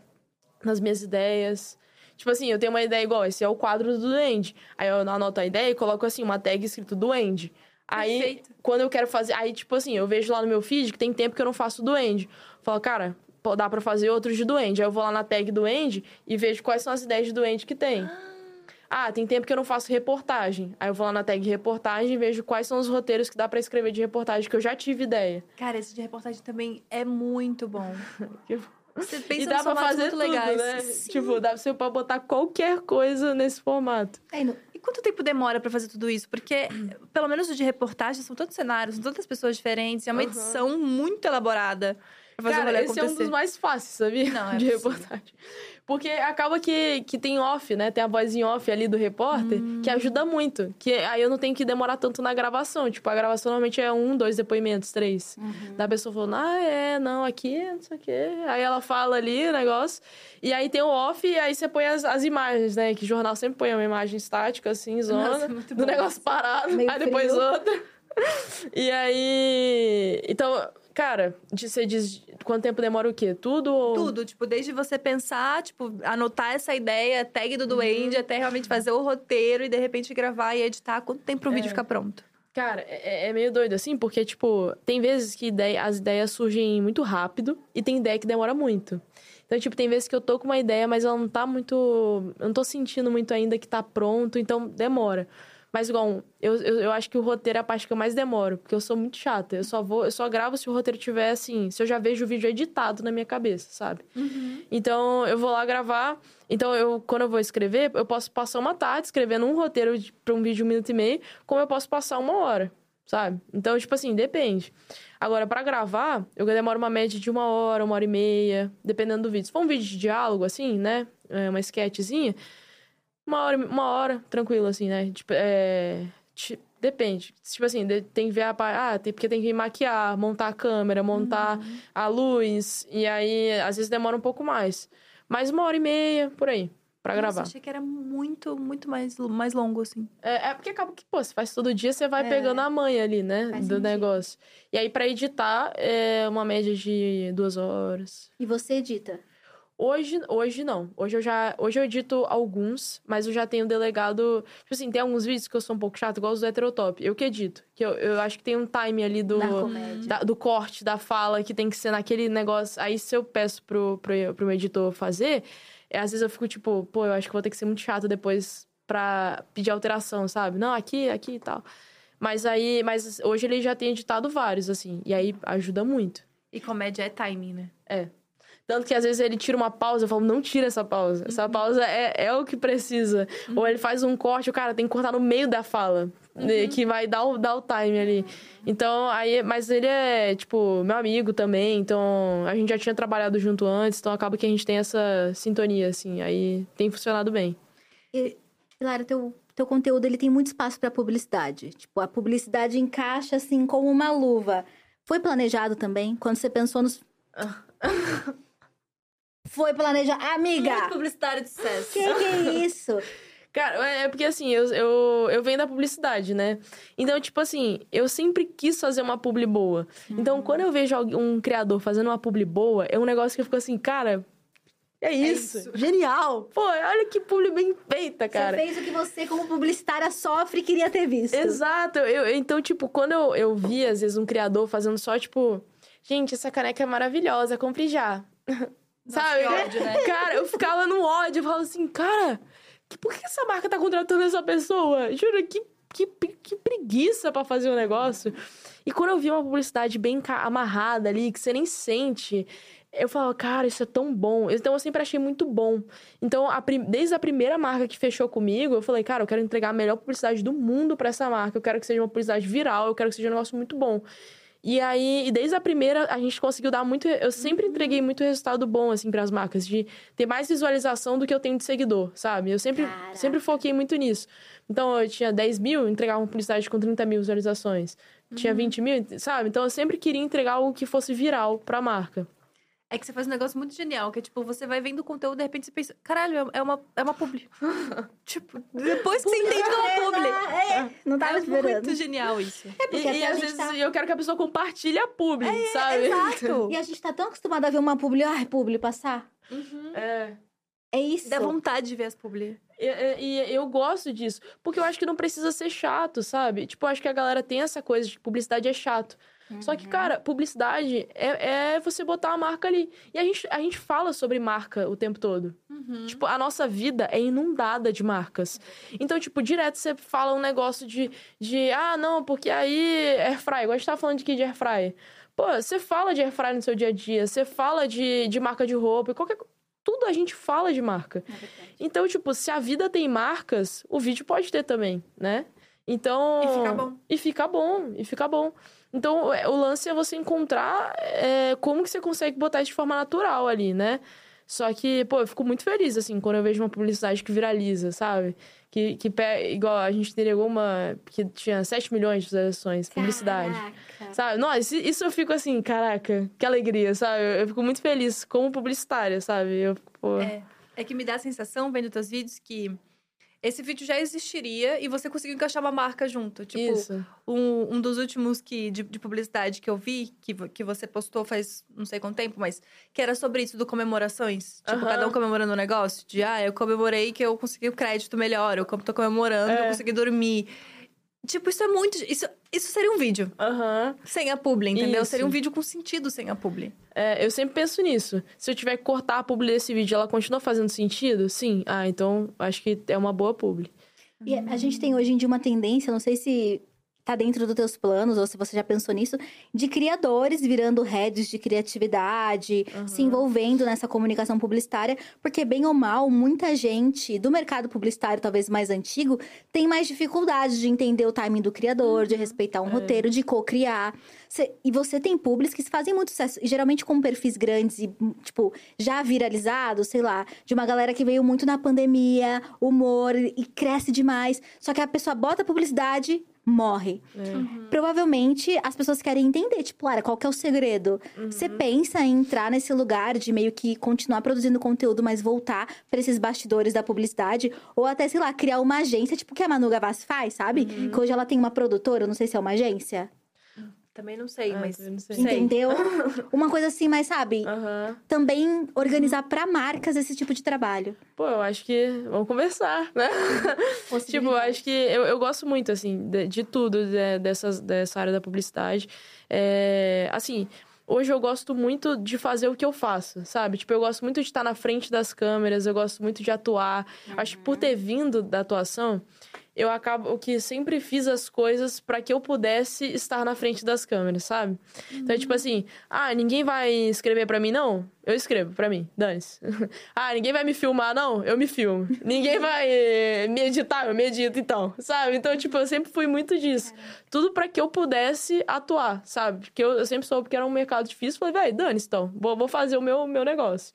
nas minhas ideias. Tipo assim, eu tenho uma ideia igual, esse é o quadro do Duende. Aí eu anoto a ideia e coloco assim, uma tag escrito Duende. Aí, Perfeito. quando eu quero fazer. Aí, tipo assim, eu vejo lá no meu feed que tem tempo que eu não faço Duende. Falo, cara, dá pra fazer outros de Duende. Aí eu vou lá na tag Duende e vejo quais são as ideias de Duende que tem. Ah, tem tempo que eu não faço reportagem. Aí eu vou lá na tag reportagem e vejo quais são os roteiros que dá pra escrever de reportagem, que eu já tive ideia. Cara, esse de reportagem também é muito bom. Você pensa e dá pra fazer muito tudo, legais. né? Sim. Tipo, dá pra botar qualquer coisa nesse formato. No- E quanto tempo demora pra fazer tudo isso? Porque, pelo menos o de reportagem, são tantos cenários, são tantas pessoas diferentes. É uma Aham. edição muito elaborada pra fazer o Cara, esse é um acontecer. dos mais fáceis, sabia? Não, é de possível. reportagem. Porque acaba que, que tem off, né? Tem a voz em off ali do repórter, que Hum. ajuda muito. Que aí eu não tenho que demorar tanto na gravação. Tipo, a gravação normalmente é um, dois depoimentos, três. Uhum. Da pessoa falando, ah, é, não, aqui, não sei o quê. Aí ela fala ali o negócio. E aí tem o off, e aí você põe as, as imagens, né? Que jornal sempre põe uma imagem estática, assim, zona. Nossa, do bom negócio parado. Meio aí depois frio. outra. E aí. Então, Cara, de, você diz quanto tempo demora o quê? Tudo ou... Tudo, tipo, desde você pensar, tipo, anotar essa ideia, tag do duende, até realmente fazer o roteiro e de repente gravar e editar. Quanto tempo pro vídeo ficar pronto? Cara, é, é meio doido assim, porque, tipo, tem vezes que ideia, as ideias surgem muito rápido e tem ideia que demora muito. Então, tipo, tem vezes que eu tô com uma ideia, mas ela não tá muito. Eu não tô sentindo muito ainda que tá pronto, então demora. Mas, igual, eu, eu, eu, acho que o roteiro é a parte que eu mais demoro, porque eu sou muito chata. Eu só vou, eu só gravo se o roteiro tiver assim, se eu já vejo o vídeo editado na minha cabeça, sabe? Uhum. Então, eu vou lá gravar. Então, eu, quando eu vou escrever, eu posso passar uma tarde escrevendo um roteiro para um vídeo de um minuto e meio, como eu posso passar uma hora, sabe? Então, tipo assim, depende. Agora, para gravar, eu demoro uma média de uma hora, uma hora e meia, dependendo do vídeo. Se for um vídeo de diálogo, assim, né? É, uma sketchzinha uma hora, uma hora, tranquilo, assim, né? Tipo, é... Depende. Tipo assim, tem que ver a Ah, tem, porque tem que maquiar, montar a câmera, montar uhum. a luz. E aí, às vezes demora um pouco mais. Mais uma hora e meia, por aí, pra Nossa, gravar. achei que era muito, muito mais, mais longo, assim. É, é porque acaba que, pô, você faz todo dia, você vai é. pegando a manha ali, né? Faz do sentido. negócio. E aí, pra editar, é uma média de duas horas. E você edita? Hoje, hoje não. Hoje eu já. Hoje eu edito alguns, mas eu já tenho delegado. Tipo assim, tem alguns vídeos que eu sou um pouco chato, igual os do Heterotop. Eu que edito. Que eu, eu acho que tem um time ali do. Da, do corte, da fala, que tem que ser naquele negócio. Aí se eu peço pro, pro, pro meu editor fazer, é, às vezes eu fico tipo, pô, eu acho que vou ter que ser muito chato depois pra pedir alteração, sabe? Não, aqui, aqui e tal. Mas aí. Mas hoje ele já tem editado vários, assim. E aí ajuda muito. E comédia é timing, né? É. Tanto que às vezes ele tira uma pausa, eu falo, não tira essa pausa. Essa uhum. pausa é, é o que precisa. Uhum. Ou ele faz um corte, o cara tem que cortar no meio da fala. Uhum. Que vai dar o, dar o time ali. Então, aí, mas ele é, tipo, meu amigo também. Então, a gente já tinha trabalhado junto antes, então acaba que a gente tem essa sintonia, assim. Aí tem funcionado bem. E, Lara, teu, teu conteúdo ele tem muito espaço para publicidade. Tipo, a publicidade encaixa assim como uma luva. Foi planejado também? Quando você pensou nos. Foi planejar. Amiga! Muito publicitário de sucesso. Que que é isso? Cara, é porque assim, eu, eu, eu venho da publicidade, né? Então, tipo assim, eu sempre quis fazer uma publi boa. Então, uhum. Então, quando eu vejo um criador fazendo uma publi boa, é um negócio que eu fico assim, cara, é isso. É isso. Genial. Pô, olha que publi bem feita, cara. Você fez o que você, como publicitária, sofre e queria ter visto. Exato. Eu, então, tipo, quando eu, eu vi, às vezes, um criador fazendo só, tipo... Gente, essa caneca é maravilhosa, compre já. Sabe? Ódio, né? Cara, eu ficava no ódio. Eu falava assim, cara, que, por que essa marca tá contratando essa pessoa? Juro, que, que, que preguiça para fazer o um negócio. E quando eu vi uma publicidade bem amarrada ali, que você nem sente, eu falava, cara, isso é tão bom. Então eu sempre achei muito bom. Então, a desde a primeira marca que fechou comigo, eu falei, cara, eu quero entregar a melhor publicidade do mundo para essa marca. Eu quero que seja uma publicidade viral, eu quero que seja um negócio muito bom. E aí, e desde a primeira, a gente conseguiu dar muito. Eu sempre entreguei muito resultado bom, assim, para as marcas, de ter mais visualização do que eu tenho de seguidor, sabe? Eu sempre, sempre foquei muito nisso. Então, eu tinha 10 mil, entregava uma publicidade com 30 mil visualizações. Tinha 20 uhum. mil, sabe? Então, eu sempre queria entregar algo que fosse viral para a marca. É que você faz um negócio muito genial, que é tipo, você vai vendo o conteúdo, de repente você pensa, caralho, é uma, é uma publi. tipo, depois que você entende que é uma publi. É, não tava é esperando. muito genial isso. É porque e, e às vezes tá... eu quero que a pessoa compartilhe a publi, é, sabe? Exato. e a gente tá tão acostumado a ver uma publi, ai, publi passar. Uhum. É. É isso. Dá vontade de ver as publi. E, e, e, eu gosto disso. Porque eu acho que não precisa ser chato, sabe? Tipo, eu acho que a galera tem essa coisa de que publicidade é chato. Uhum. Só que, cara, publicidade é, é, você botar a marca ali. E a gente, a gente fala sobre marca o tempo todo. Uhum. Tipo, a nossa vida é inundada de marcas. Então, tipo, direto você fala um negócio de, de ah, não, porque aí airfryer, igual a gente tá falando aqui de airfryer. Pô, você fala de airfryer no seu dia a dia, você fala de, de marca de roupa, qualquer tudo a gente fala de marca. É então, tipo, se a vida tem marcas, o vídeo pode ter também, né? Então. E fica bom. E fica bom, e fica bom. Então, é, o lance é você encontrar é, como que você consegue botar isso de forma natural ali, né? Só que, pô, eu fico muito feliz, assim, quando eu vejo uma publicidade que viraliza, sabe? Que, que igual a gente entregou uma que tinha 7 milhões de visualizações, publicidade. Sabe? Nossa, isso eu fico assim, caraca, que alegria, sabe? Eu, eu fico muito feliz como publicitária, sabe? Eu, pô... é, é que me dá a sensação, vendo teus vídeos, que esse vídeo já existiria e você conseguiu encaixar uma marca junto. Tipo, Isso. um, um dos últimos que, de, de publicidade que eu vi, que, que você postou faz não sei quanto tempo, mas que era sobre isso do comemorações. Tipo, Aham. cada um comemorando um negócio. De, ah, eu comemorei que eu consegui o crédito melhor, eu tô comemorando que eu É. consegui dormir. Tipo, isso é muito. Isso, isso seria um vídeo Aham. sem a publi, entendeu? Isso. Seria um vídeo com sentido sem a publi. É, eu sempre penso nisso. Se eu tiver que cortar a publi desse vídeo, ela continua fazendo sentido? Sim. Ah, então acho que é uma boa publi. E a gente tem hoje em dia uma tendência, não sei se tá dentro dos teus planos ou se você já pensou nisso, de criadores virando heads de criatividade, se envolvendo nessa comunicação publicitária, porque bem ou mal, muita gente do mercado publicitário, talvez mais antigo, tem mais dificuldade de entender o timing do criador, de respeitar um roteiro, de co-criar. E você tem públicos que fazem muito sucesso, e geralmente com perfis grandes e, tipo, já viralizados, sei lá, de uma galera que veio muito na pandemia, humor, e cresce demais. Só que a pessoa bota publicidade, morre. É. Provavelmente as pessoas querem entender, tipo, Lara, qual que é o segredo? Você pensa em entrar nesse lugar de meio que continuar produzindo conteúdo, mas voltar pra esses bastidores da publicidade? Ou até, sei lá, criar uma agência, tipo o que a Manu Gavassi faz, sabe? Que hoje ela tem uma produtora, eu não sei se é uma agência. Também não sei, Ah, mas. não sei. Entendeu? uma coisa assim, mas sabe? Também organizar pra marcas esse tipo de trabalho. Pô, eu acho que. Vamos conversar, né? tipo, eu acho que eu, eu gosto muito, assim, de, de tudo de- dessas, dessa área da publicidade. É, assim, hoje eu gosto muito de fazer o que eu faço, sabe? Tipo, eu gosto muito de estar na frente das câmeras, eu gosto muito de atuar. Acho que por ter vindo da atuação, eu acabo que sempre fiz as coisas para que eu pudesse estar na frente das câmeras, sabe? Então, tipo assim, ah, ninguém vai escrever para mim, não? Eu escrevo pra mim, dane-se. ah, ninguém vai me filmar, não? Eu me filmo. ninguém vai eh, me editar, eu me edito, então, sabe? Então, tipo, eu sempre fui muito disso. Tudo para que eu pudesse atuar, sabe? Porque eu, eu sempre soube que era um mercado difícil. Falei, velho, dane-se, então. Vou, vou fazer o meu, meu negócio.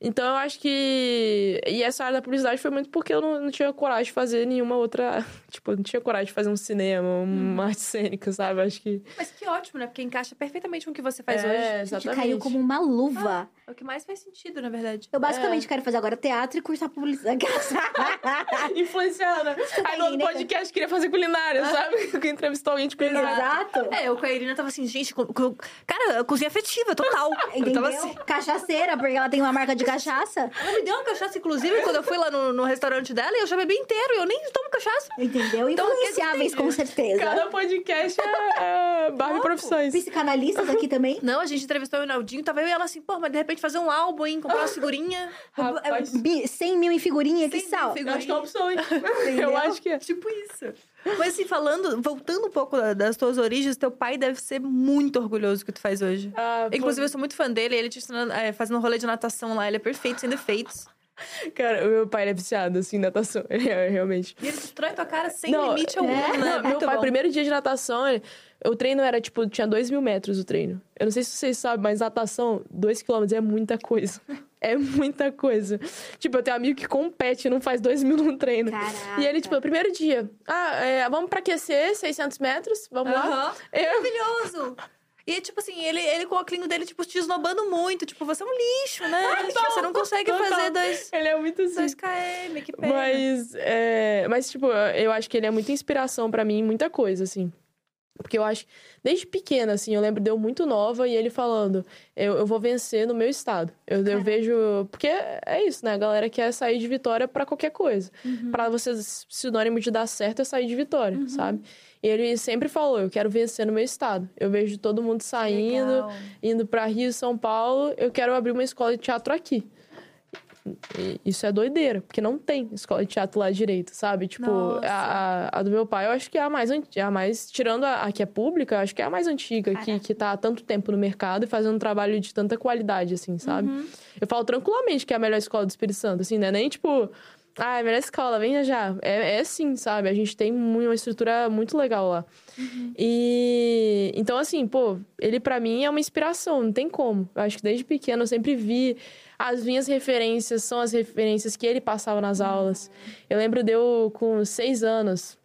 Então, eu acho que... E essa área da publicidade foi muito porque eu não, não tinha coragem de fazer nenhuma outra... Tipo, eu não tinha coragem de fazer um cinema, uma arte cênica, sabe? Acho que... Mas que ótimo, né? Porque encaixa perfeitamente com o que você faz é, hoje. Gente, exatamente. caiu como uma luva. É o que mais faz sentido, na verdade. Eu basicamente quero fazer agora teatro e cursar publicidade. Influenciar, né? Aí no outro né? podcast queria fazer culinária, sabe? Que entrevistou alguém de culinária. Exato. É, eu com a Irina tava assim, gente, co- co- cara, cozinha afetiva, total. Eu Entendeu? tava assim. Cachaceira, porque ela tem uma marca de cachaça. Ela me deu uma cachaça, inclusive, quando eu fui lá no, no restaurante dela, e eu já bebi inteiro, e eu nem tomo cachaça. Entendeu? Então, Influenciáveis, com certeza. Cada podcast é, é Barbie Profissões. Psicanalistas aqui também. Não, a gente entrevistou o Naldinho, tava eu e ela assim, pô, mas de repente fazer um álbum, hein? Comprar uma figurinha. Rapaz, Bi- 100 mil em figurinha, que 100 mil sal. em figurinha. acho que é uma opção, hein? Entendeu? Eu acho que é. Tipo isso. Mas assim, falando, voltando um pouco da- das tuas origens, teu pai deve ser muito orgulhoso do que tu faz hoje. Ah, pô, Inclusive, eu sou muito fã dele, ele te ensinando, é, fazendo um rolê de natação lá, ele é perfeito, sem defeitos. Cara, o meu pai ele é viciado, assim, em natação. Ele é, realmente. E ele destrói tua cara sem Não, limite algum, é. né? Não, meu pai, bom. primeiro dia de natação, ele- o treino era, tipo, tinha dois mil metros o treino. Eu não sei se vocês sabem, mas natação, dois quilômetros é muita coisa. É muita coisa. Tipo, eu tenho amigo que compete e não faz dois mil no treino. Caraca. E ele, tipo, primeiro dia, ah, é, vamos pra aquecer, 600 metros, vamos lá. Eu, Maravilhoso! E, tipo assim, ele, ele com o óculos dele, tipo, te esnobando muito. Tipo, você é um lixo, né? Você não consegue fazer dois, ele é muito assim. dois km, que pena. Mas, é, mas, tipo, eu acho que ele é muita inspiração pra mim em muita coisa, assim. Porque eu acho, desde pequena, assim, eu lembro de eu muito nova e ele falando, eu, eu vou vencer no meu estado. Eu, eu vejo. Porque é isso, né? A galera quer sair de vitória pra qualquer coisa. Pra você, sinônimo de dar certo é sair de vitória, sabe? E ele sempre falou, eu quero vencer no meu estado. Eu vejo todo mundo saindo, Legal. indo pra Rio, São Paulo, eu quero abrir uma escola de teatro aqui. Isso é doideira, porque não tem escola de teatro lá direito, sabe? Tipo, a, a- a do meu pai, eu acho que é a mais antiga, a mais, tirando a, a que é pública, eu acho que é a mais antiga, que, que tá há tanto tempo no mercado e fazendo um trabalho de tanta qualidade, assim, sabe? Uhum. Eu falo tranquilamente que é a melhor escola do Espírito Santo, assim, né? Nem tipo, ah, é a melhor escola, venha já. É, é sim, sabe? A gente tem uma estrutura muito legal lá. E então, assim, pô, ele pra mim é uma inspiração, não tem como. Eu acho que desde pequeno eu sempre vi. As minhas referências são as referências que ele passava nas aulas. Eu lembro de eu, com seis anos,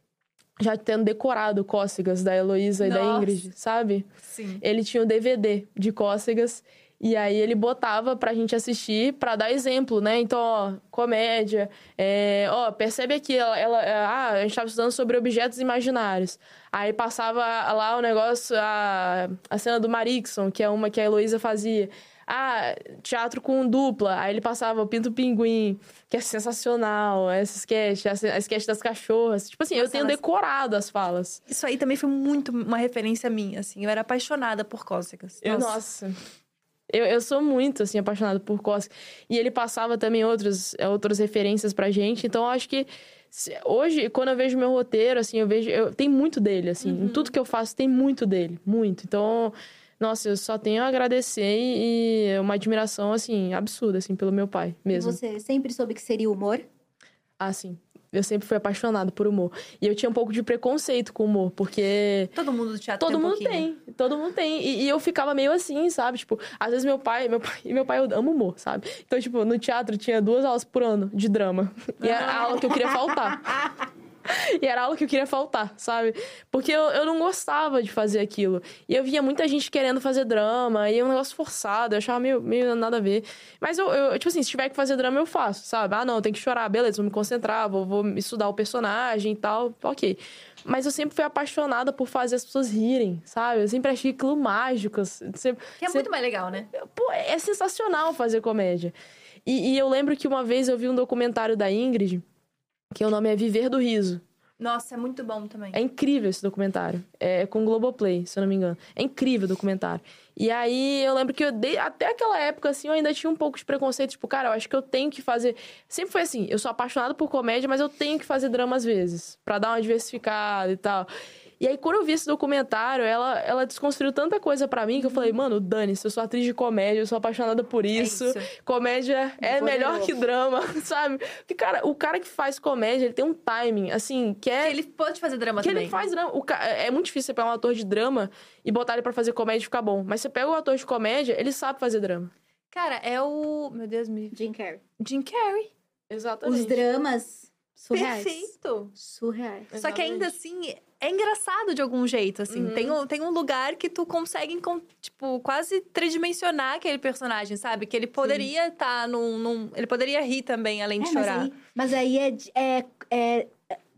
já tendo decorado Cócegas da Heloísa e da. Ingrid, sabe? Sim. Ele tinha um DVD de Cócegas E aí ele botava pra gente assistir pra dar exemplo, né? Então, ó, comédia. É, ó, percebe aqui, ela, ela, ah, a gente tava estudando sobre objetos imaginários. Aí passava lá o negócio, a, a cena do Marixon, que é uma que a Heloísa fazia. Ah, teatro com dupla. Aí ele passava o Pinto Pinguim, que é sensacional. Essa sketch, a sketch das cachorras. Tipo assim, Nossa, eu tenho decorado as falas. Isso aí também foi muito uma referência minha, assim. Eu era apaixonada por cócegas. Eu, nossa. Eu, eu sou muito, assim, apaixonada por Cosca. E ele passava também outros, outras referências pra gente. Então, eu acho que hoje, quando eu vejo meu roteiro, assim, eu vejo... Eu, tem muito dele, assim. Em tudo que eu faço, tem muito dele. Muito. Então, nossa, eu só tenho a agradecer e, e uma admiração, assim, absurda, assim, pelo meu pai E mesmo. Você sempre soube que seria humor? Ah, sim. Eu sempre fui apaixonada por humor. E eu tinha um pouco de preconceito com humor, porque... Todo mundo do teatro Todo tem um mundo pouquinho. tem, todo mundo tem. E, e eu ficava meio assim, sabe? Tipo, às vezes meu pai, meu pai, e meu pai eu amo humor, sabe? Então, tipo, no teatro tinha duas aulas por ano de drama. E era a aula que eu queria faltar. E era a aula que eu queria faltar, sabe? Porque eu, eu não gostava de fazer aquilo. E eu via muita gente querendo fazer drama, e é um negócio forçado, eu achava meio, meio nada a ver. Mas eu, eu, tipo assim, se tiver que fazer drama, eu faço, sabe? Ah, não, tem que chorar, beleza, vou me concentrar, vou, vou estudar o personagem e tal, ok. Mas eu sempre fui apaixonada por fazer as pessoas rirem, sabe? Eu sempre achei aquilo mágico. Sempre, Que é sempre- muito mais legal, né? Pô, é sensacional fazer comédia. E, e eu lembro que uma vez eu vi um documentário da Ingrid, que o nome é Viver do Riso. Nossa, é muito bom também. É incrível esse documentário. É com Globoplay, se eu não me engano. É incrível o documentário. E aí eu lembro que eu dei, até aquela época, assim, eu ainda tinha um pouco de preconceito. Tipo, cara, eu acho que eu tenho que fazer. Sempre foi assim, eu sou apaixonado por comédia, mas eu tenho que fazer drama às vezes. Pra dar uma diversificada e tal. E aí, quando eu vi esse documentário, ela, ela desconstruiu tanta coisa pra mim que eu falei, mano, dane-se, eu sou atriz de comédia, eu sou apaixonada por isso. isso. Comédia é de melhor que drama, sabe? Porque, cara, o cara que faz comédia, ele tem um timing, assim, que é Ele pode fazer drama que também. ele faz drama. O ca- É muito difícil você pegar um ator de drama e botar ele pra fazer comédia e ficar bom. Mas você pega o ator de comédia, ele sabe fazer drama. Cara, é o. Meu Deus, me. Jim Carrey. Jim Carrey. Exatamente. Os dramas surreais. Perfeito. Surreais. Só que ainda assim, é engraçado de algum jeito, assim. Uhum. Tem, um, tem um lugar que tu consegue, tipo, quase tridimensionar aquele personagem, sabe? Que ele poderia estar num, num- Ele poderia rir também, além de É, mas chorar. aí, mas aí é, é, é,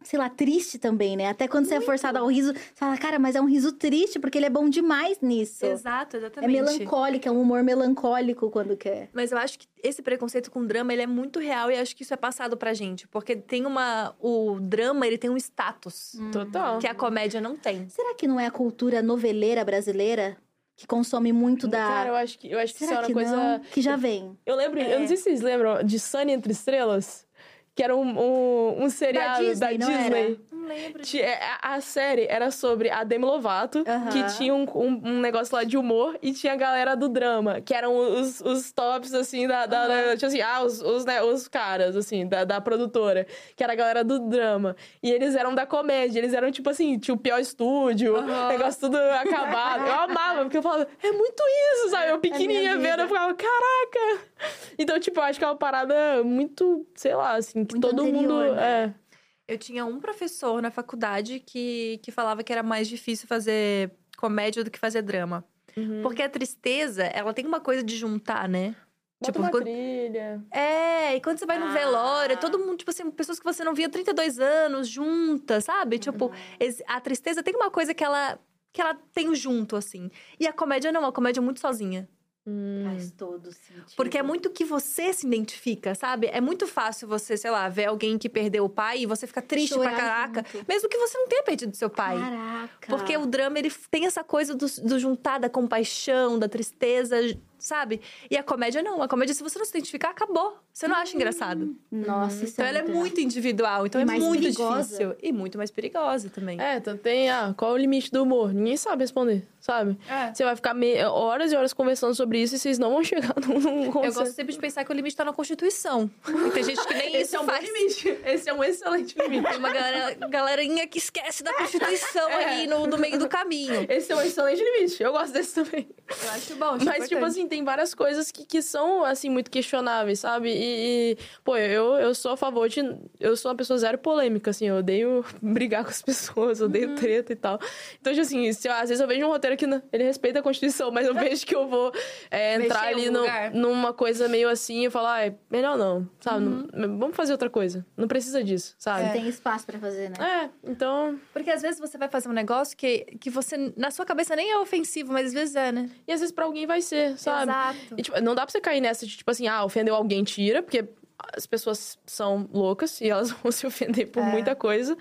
sei lá, triste também, né? Até quando você é forçado ao riso, você fala, cara, mas é um riso triste, porque ele é bom demais nisso. Exato, É exatamente. melancólico, é um humor melancólico quando quer. Mas eu acho que esse preconceito com drama, ele é muito real e acho que isso é passado pra gente. Porque tem uma... O drama, ele tem um status Total. que a comédia não tem. Será que não é a cultura noveleira brasileira que consome muito da. Cara, eu acho que, eu acho que isso é Será uma que coisa. não? Que já vem. Eu lembro, eu É. não sei se vocês lembram de Sunny Entre Estrelas, que era um, um, um da Disney, não Disney. Não lembro. Ti- é, A a série era sobre a Demi Lovato, que tinha um, um- um negócio lá de humor, e tinha a galera do drama, que eram os, os tops, assim, da. da, da- tipo assim, ah, os, os, né, os caras, assim, da, da produtora, que era a galera do drama. E eles eram da comédia, eles eram, tipo assim, tinha o pior estúdio, negócio tudo acabado. Eu amava, porque eu falava, é muito isso, sabe? Eu pequenininha minha vendo, eu ficava, caraca! Então, tipo, eu acho que é uma parada muito, sei lá, assim, que Muito todo mundo. anterior, né? É. Eu tinha um professor na faculdade que, que falava que era mais difícil fazer comédia do que fazer drama. Uhum. Porque a tristeza, ela tem uma coisa de juntar, né? Bota Tipo, uma quando- trilha. É, e quando você vai no Ah. velório, todo mundo, tipo assim, pessoas que você não via há 32 anos juntas, sabe? Uhum. Tipo, a tristeza tem uma coisa que ela que ela tem junto assim. E a comédia não, a comédia é muito sozinha. Hum. Faz todo sentido. Porque é muito que você se identifica, sabe? É muito fácil você, sei lá, ver alguém que perdeu o pai e você fica triste Chorar pra caraca, junto. mesmo que você não tenha perdido seu pai. Caraca. Porque o drama, ele tem essa coisa do, do juntar da compaixão, da tristeza, sabe? E a comédia não. A comédia, se você não se identificar, acabou. Você não acha engraçado. Nossa, isso Então ela é legal. muito individual. Então E é muito perigosa. difícil. E muito mais perigosa também. É, então tem, ah, qual é o limite do humor? Ninguém sabe responder, sabe? É. Você vai ficar me- horas e horas conversando sobre isso e vocês não vão chegar num, num Eu consenso. gosto sempre de pensar que o limite tá na Constituição. E tem gente que nem Esse isso é um faz. bom limite. Esse é um excelente limite. Tem uma galera, galerinha que esquece da Constituição É. ali no, no meio do caminho. Esse é um excelente limite. Eu gosto desse também. Eu acho bom, acho Mas, tipo importante. assim, tem várias coisas que, que são, assim, muito questionáveis, sabe? E, e, pô, eu, eu sou a favor de. Eu sou uma pessoa zero polêmica, assim, eu odeio brigar com as pessoas, odeio Uhum. treta e tal. Então, tipo assim, se às vezes eu vejo um roteiro que não- ele respeita a Constituição, mas eu vejo que eu vou é, entrar ali no- numa coisa meio assim e falar, ah, é melhor não, sabe? Uhum. Não- vamos fazer outra coisa. Não precisa disso, sabe? Tem espaço pra fazer, né? É, então. Porque às vezes você vai fazer um negócio que, que você, na sua cabeça, nem é ofensivo, mas às vezes é, né? E às vezes pra alguém vai ser, sabe? Exato. E, tipo, não dá pra você cair nessa de, tipo assim, ah, ofendeu alguém, tira, porque as pessoas são loucas e elas vão se ofender por É. muita coisa.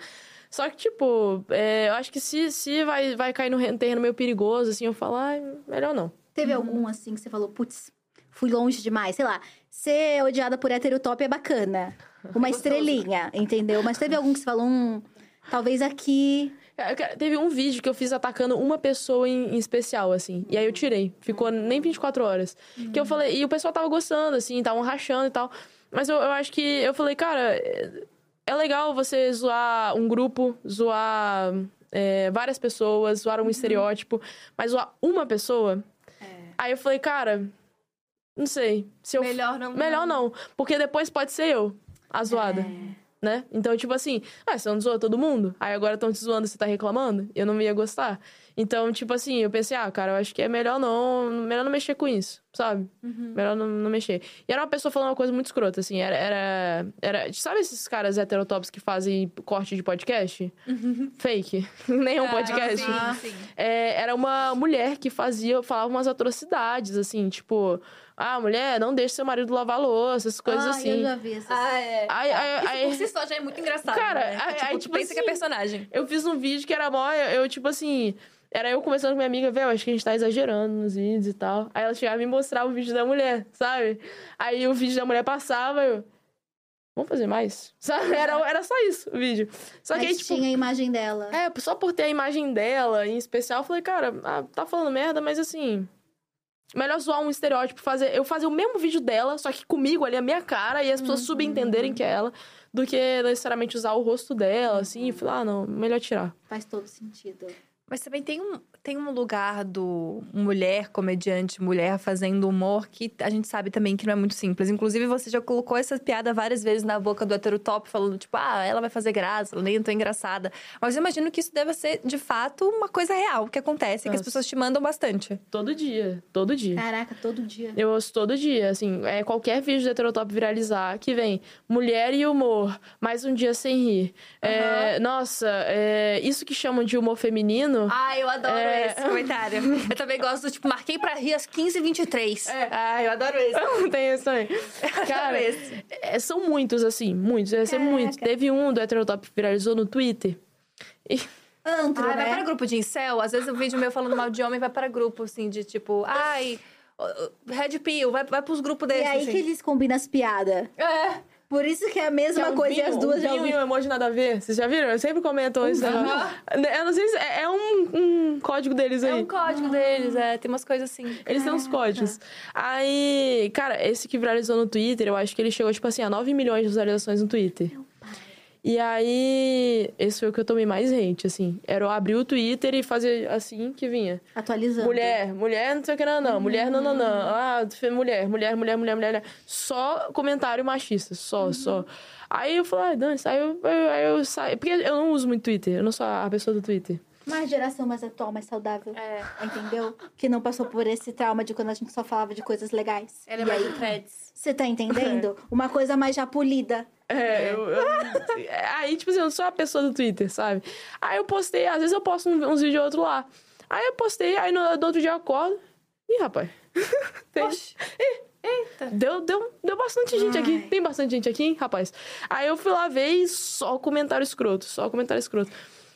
Só que, tipo, é, eu acho que se, se vai, vai cair no re- terreno meio perigoso, assim, eu falo, ai, melhor não. Teve algum, assim, que você falou, putz, fui longe demais? Sei lá, ser odiada por hétero top é bacana. Uma estrelinha, entendeu? Mas teve algum que você falou, hum, talvez aqui... É, Teve um vídeo que eu fiz atacando uma pessoa em, em especial, assim. E aí eu tirei. Ficou nem 24 horas. Que eu falei... E o pessoal tava gostando, assim, estavam rachando e tal. Mas eu, eu acho que... Eu falei, cara... é- É legal você zoar um grupo, zoar é, várias pessoas, zoar um estereótipo. Mas zoar uma pessoa... Aí eu falei, cara... Não sei. Se eu, Melhor não. Melhor não. Porque depois pode ser eu, a zoada. Né? Então, tipo assim, ah, você não zoou todo mundo? Aí agora estão te zoando você tá reclamando? Eu não ia gostar. Então, tipo assim, eu pensei, ah, cara, eu acho que é melhor não. Melhor não mexer com isso, sabe? Melhor não, não mexer. E era uma pessoa falando uma coisa muito escrota, assim. Era. era, era sabe esses caras heterotops que fazem corte de podcast? Fake. Nem um podcast. Ah, sim, sim. É, era uma mulher que fazia, falava umas atrocidades, assim, tipo, ah, mulher, não deixe seu marido lavar louça, essas coisas Ai, assim. eu já vi essas... Ah, é. Aí, aí, Isso por si só já é muito engraçado. Cara, né? aí- tipo, aí, tu tipo pensa que é assim, personagem. eu fiz um vídeo que era mó, eu, eu, tipo assim, era eu conversando com minha amiga, velho, acho que a gente tá exagerando nos vídeos e tal. Aí ela chegava e me mostrava o vídeo da mulher, sabe? Aí o vídeo da mulher passava, eu. Vamos fazer mais? Sabe? Era, era só isso o vídeo. Só que aí, Mas tipo. tinha a imagem dela. É, só por ter a imagem dela em especial, eu falei, cara, ah, tá falando merda, mas assim. Melhor zoar um estereótipo, fazer, eu fazer o mesmo vídeo dela, só que comigo ali, a minha cara, e as pessoas subentenderem que é ela, do que necessariamente usar o rosto dela, assim, e falar, ah, não, melhor tirar. Faz todo sentido. Mas também tem um, tem um lugar do mulher comediante, mulher fazendo humor, que a gente sabe também que não é muito simples. Inclusive, você já colocou essa piada várias vezes na boca do heterotop, falando, tipo, ah, ela vai fazer graça, ela nem tô engraçada. Mas eu imagino que isso deve ser, de fato, uma coisa real que acontece, que as Nossa. pessoas te mandam bastante. Todo dia, todo dia. Caraca, todo dia. Eu ouço todo dia, assim, é qualquer vídeo do Heterotop viralizar, que vem mulher e humor, mais um dia sem rir. É, nossa, é, isso que chamam de humor feminino. Ah, eu adoro É. esse comentário. Eu também gosto, tipo, marquei pra rir às 15h23. É. Ah, eu adoro esse. Tem isso também. Cara, esse. é, são muitos, assim, muitos. Deve ser muitos. Teve um do Heterotop que viralizou no Twitter. Antro, Ai, vai né? para grupo de incel. Às vezes o vídeo meu falando mal de homem vai para grupo, assim, de tipo, ai, Red Pill, vai, vai pros grupos E desses. aí assim. que eles combinam as piadas. É. Por isso que é a mesma é um coisa e vinho, as duas um já vinho ouviram. e um emoji nada a ver. Vocês já viram? Eu sempre comentam isso. né? Eu não sei se é, é um, um código deles aí. É um código deles, é. Tem umas coisas assim. Eles têm uns códigos. Aí, cara, esse que viralizou no Twitter, eu acho que ele chegou, tipo assim, a 9 milhões de visualizações no Twitter. E aí, esse foi o que eu tomei mais hate, assim. Era eu abrir o Twitter e fazer assim que vinha. Atualizando. Mulher, mulher, não sei o que, não, não. Mulher, não, não, não. Ah, mulher, mulher, mulher, mulher, mulher. Só comentário machista, só, só. Aí eu falei, ah, Dani, aí eu, eu, aí eu saí. Porque eu não uso muito Twitter, eu não sou a pessoa do Twitter. Uma geração mais atual, mais saudável. É. Entendeu? Que não passou por esse trauma de quando a gente só falava de coisas legais. Ela é e mais aí, do threads. Você tá entendendo? Uma coisa mais já polida. É, eu, eu- é, Aí, tipo assim, eu não sou a pessoa do Twitter, sabe? Aí eu postei, às vezes eu posto um- uns vídeos ou outro lá. Aí eu postei, aí no, no outro dia eu acordo. Ih, rapaz. Tem- Oxe. Deu, deu, deu bastante gente aqui. Tem bastante gente aqui, hein, rapaz? Aí eu fui lá ver e só comentário escroto, só comentário escroto.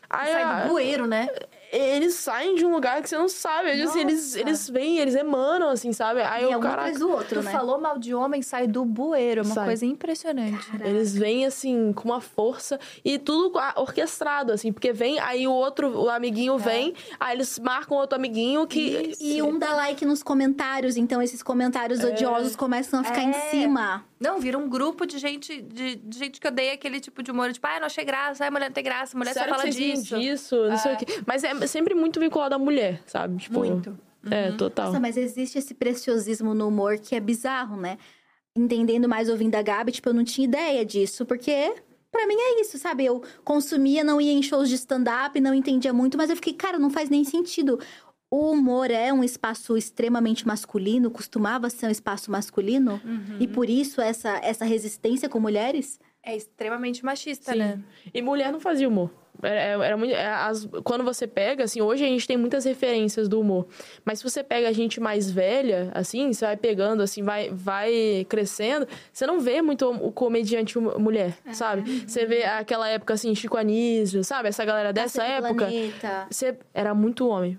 Aí, Sai do bueiro, né? Eles saem de um lugar que você não sabe. Assim, eles, Nossa. eles vêm, eles emanam, assim, sabe? Aí e o é um cara. atrás do outro, Tu né? falou mal de homem, sai do bueiro. É uma Sai. coisa impressionante. Eles vêm, assim, com uma força e tudo ah, orquestrado, assim, porque vem, aí o outro, o amiguinho vem, aí eles marcam outro amiguinho que. E um dá like nos comentários, então esses comentários odiosos começam a ficar em É. cima. Não, vira um grupo de gente, de, de gente que odeia aquele tipo de humor. Tipo, ai, não achei graça, ai, mulher não tem graça, mulher Sério só fala disso. disso, não sei o quê. Mas é sempre muito vinculado à mulher, sabe? Tipo, Muito. É, total. Nossa, mas existe esse preciosismo no humor que é bizarro, né? Entendendo mais ouvindo a Gabi, tipo, eu não tinha ideia disso, porque Pra mim é isso, sabe? Eu consumia, não ia em shows de stand-up, não entendia muito, mas eu fiquei, cara, não faz nem sentido. O humor é um espaço extremamente masculino, costumava ser um espaço masculino, e por isso essa, essa resistência com mulheres? É extremamente machista, Sim. né? E mulher não fazia humor. Era, era muito, é, as- quando você pega, assim, hoje a gente tem muitas referências do humor. Mas se você pega a gente mais velha, assim, você vai pegando, assim, vai, vai crescendo, você não vê muito o comediante mu- mulher, sabe? Você vê aquela época, assim, Chico Anísio, sabe? Essa galera dessa Cacete época. Planeta. Você era muito homem.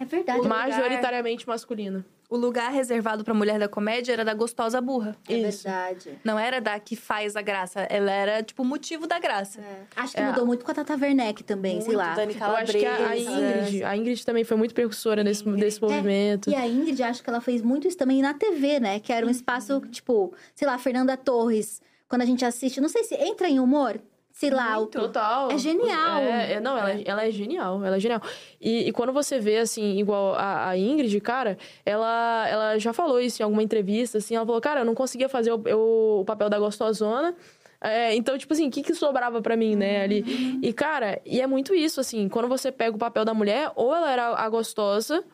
É verdade. lugar- Majoritariamente masculino. O lugar reservado pra mulher da comédia era da gostosa burra. É Isso. verdade. Não era da que faz a graça. Ela era, tipo, o motivo da graça. É. Acho que É. mudou muito com a Tata Werneck também, sei Muito, lá. Dani Eu acho que a, a. Ingrid, a Ingrid também foi muito precursora desse, desse movimento. E a Ingrid, acho que ela fez muito isso também na TV, né? Que era um espaço, tipo, sei lá, Fernanda Torres. Quando a gente assiste, não sei se entra em humor. O- Total. É genial. É, é, não, ela, é- ela é genial, ela é genial. E, e quando você vê, assim, igual a, a Ingrid, cara, ela, ela já falou isso em alguma entrevista, assim, ela falou, cara, eu não conseguia fazer o, eu- o papel da gostosona. É, então, tipo assim, o que, que sobrava pra mim, né, ali? E, cara, e é muito isso, assim, quando você pega o papel da mulher, ou ela era a gostosa,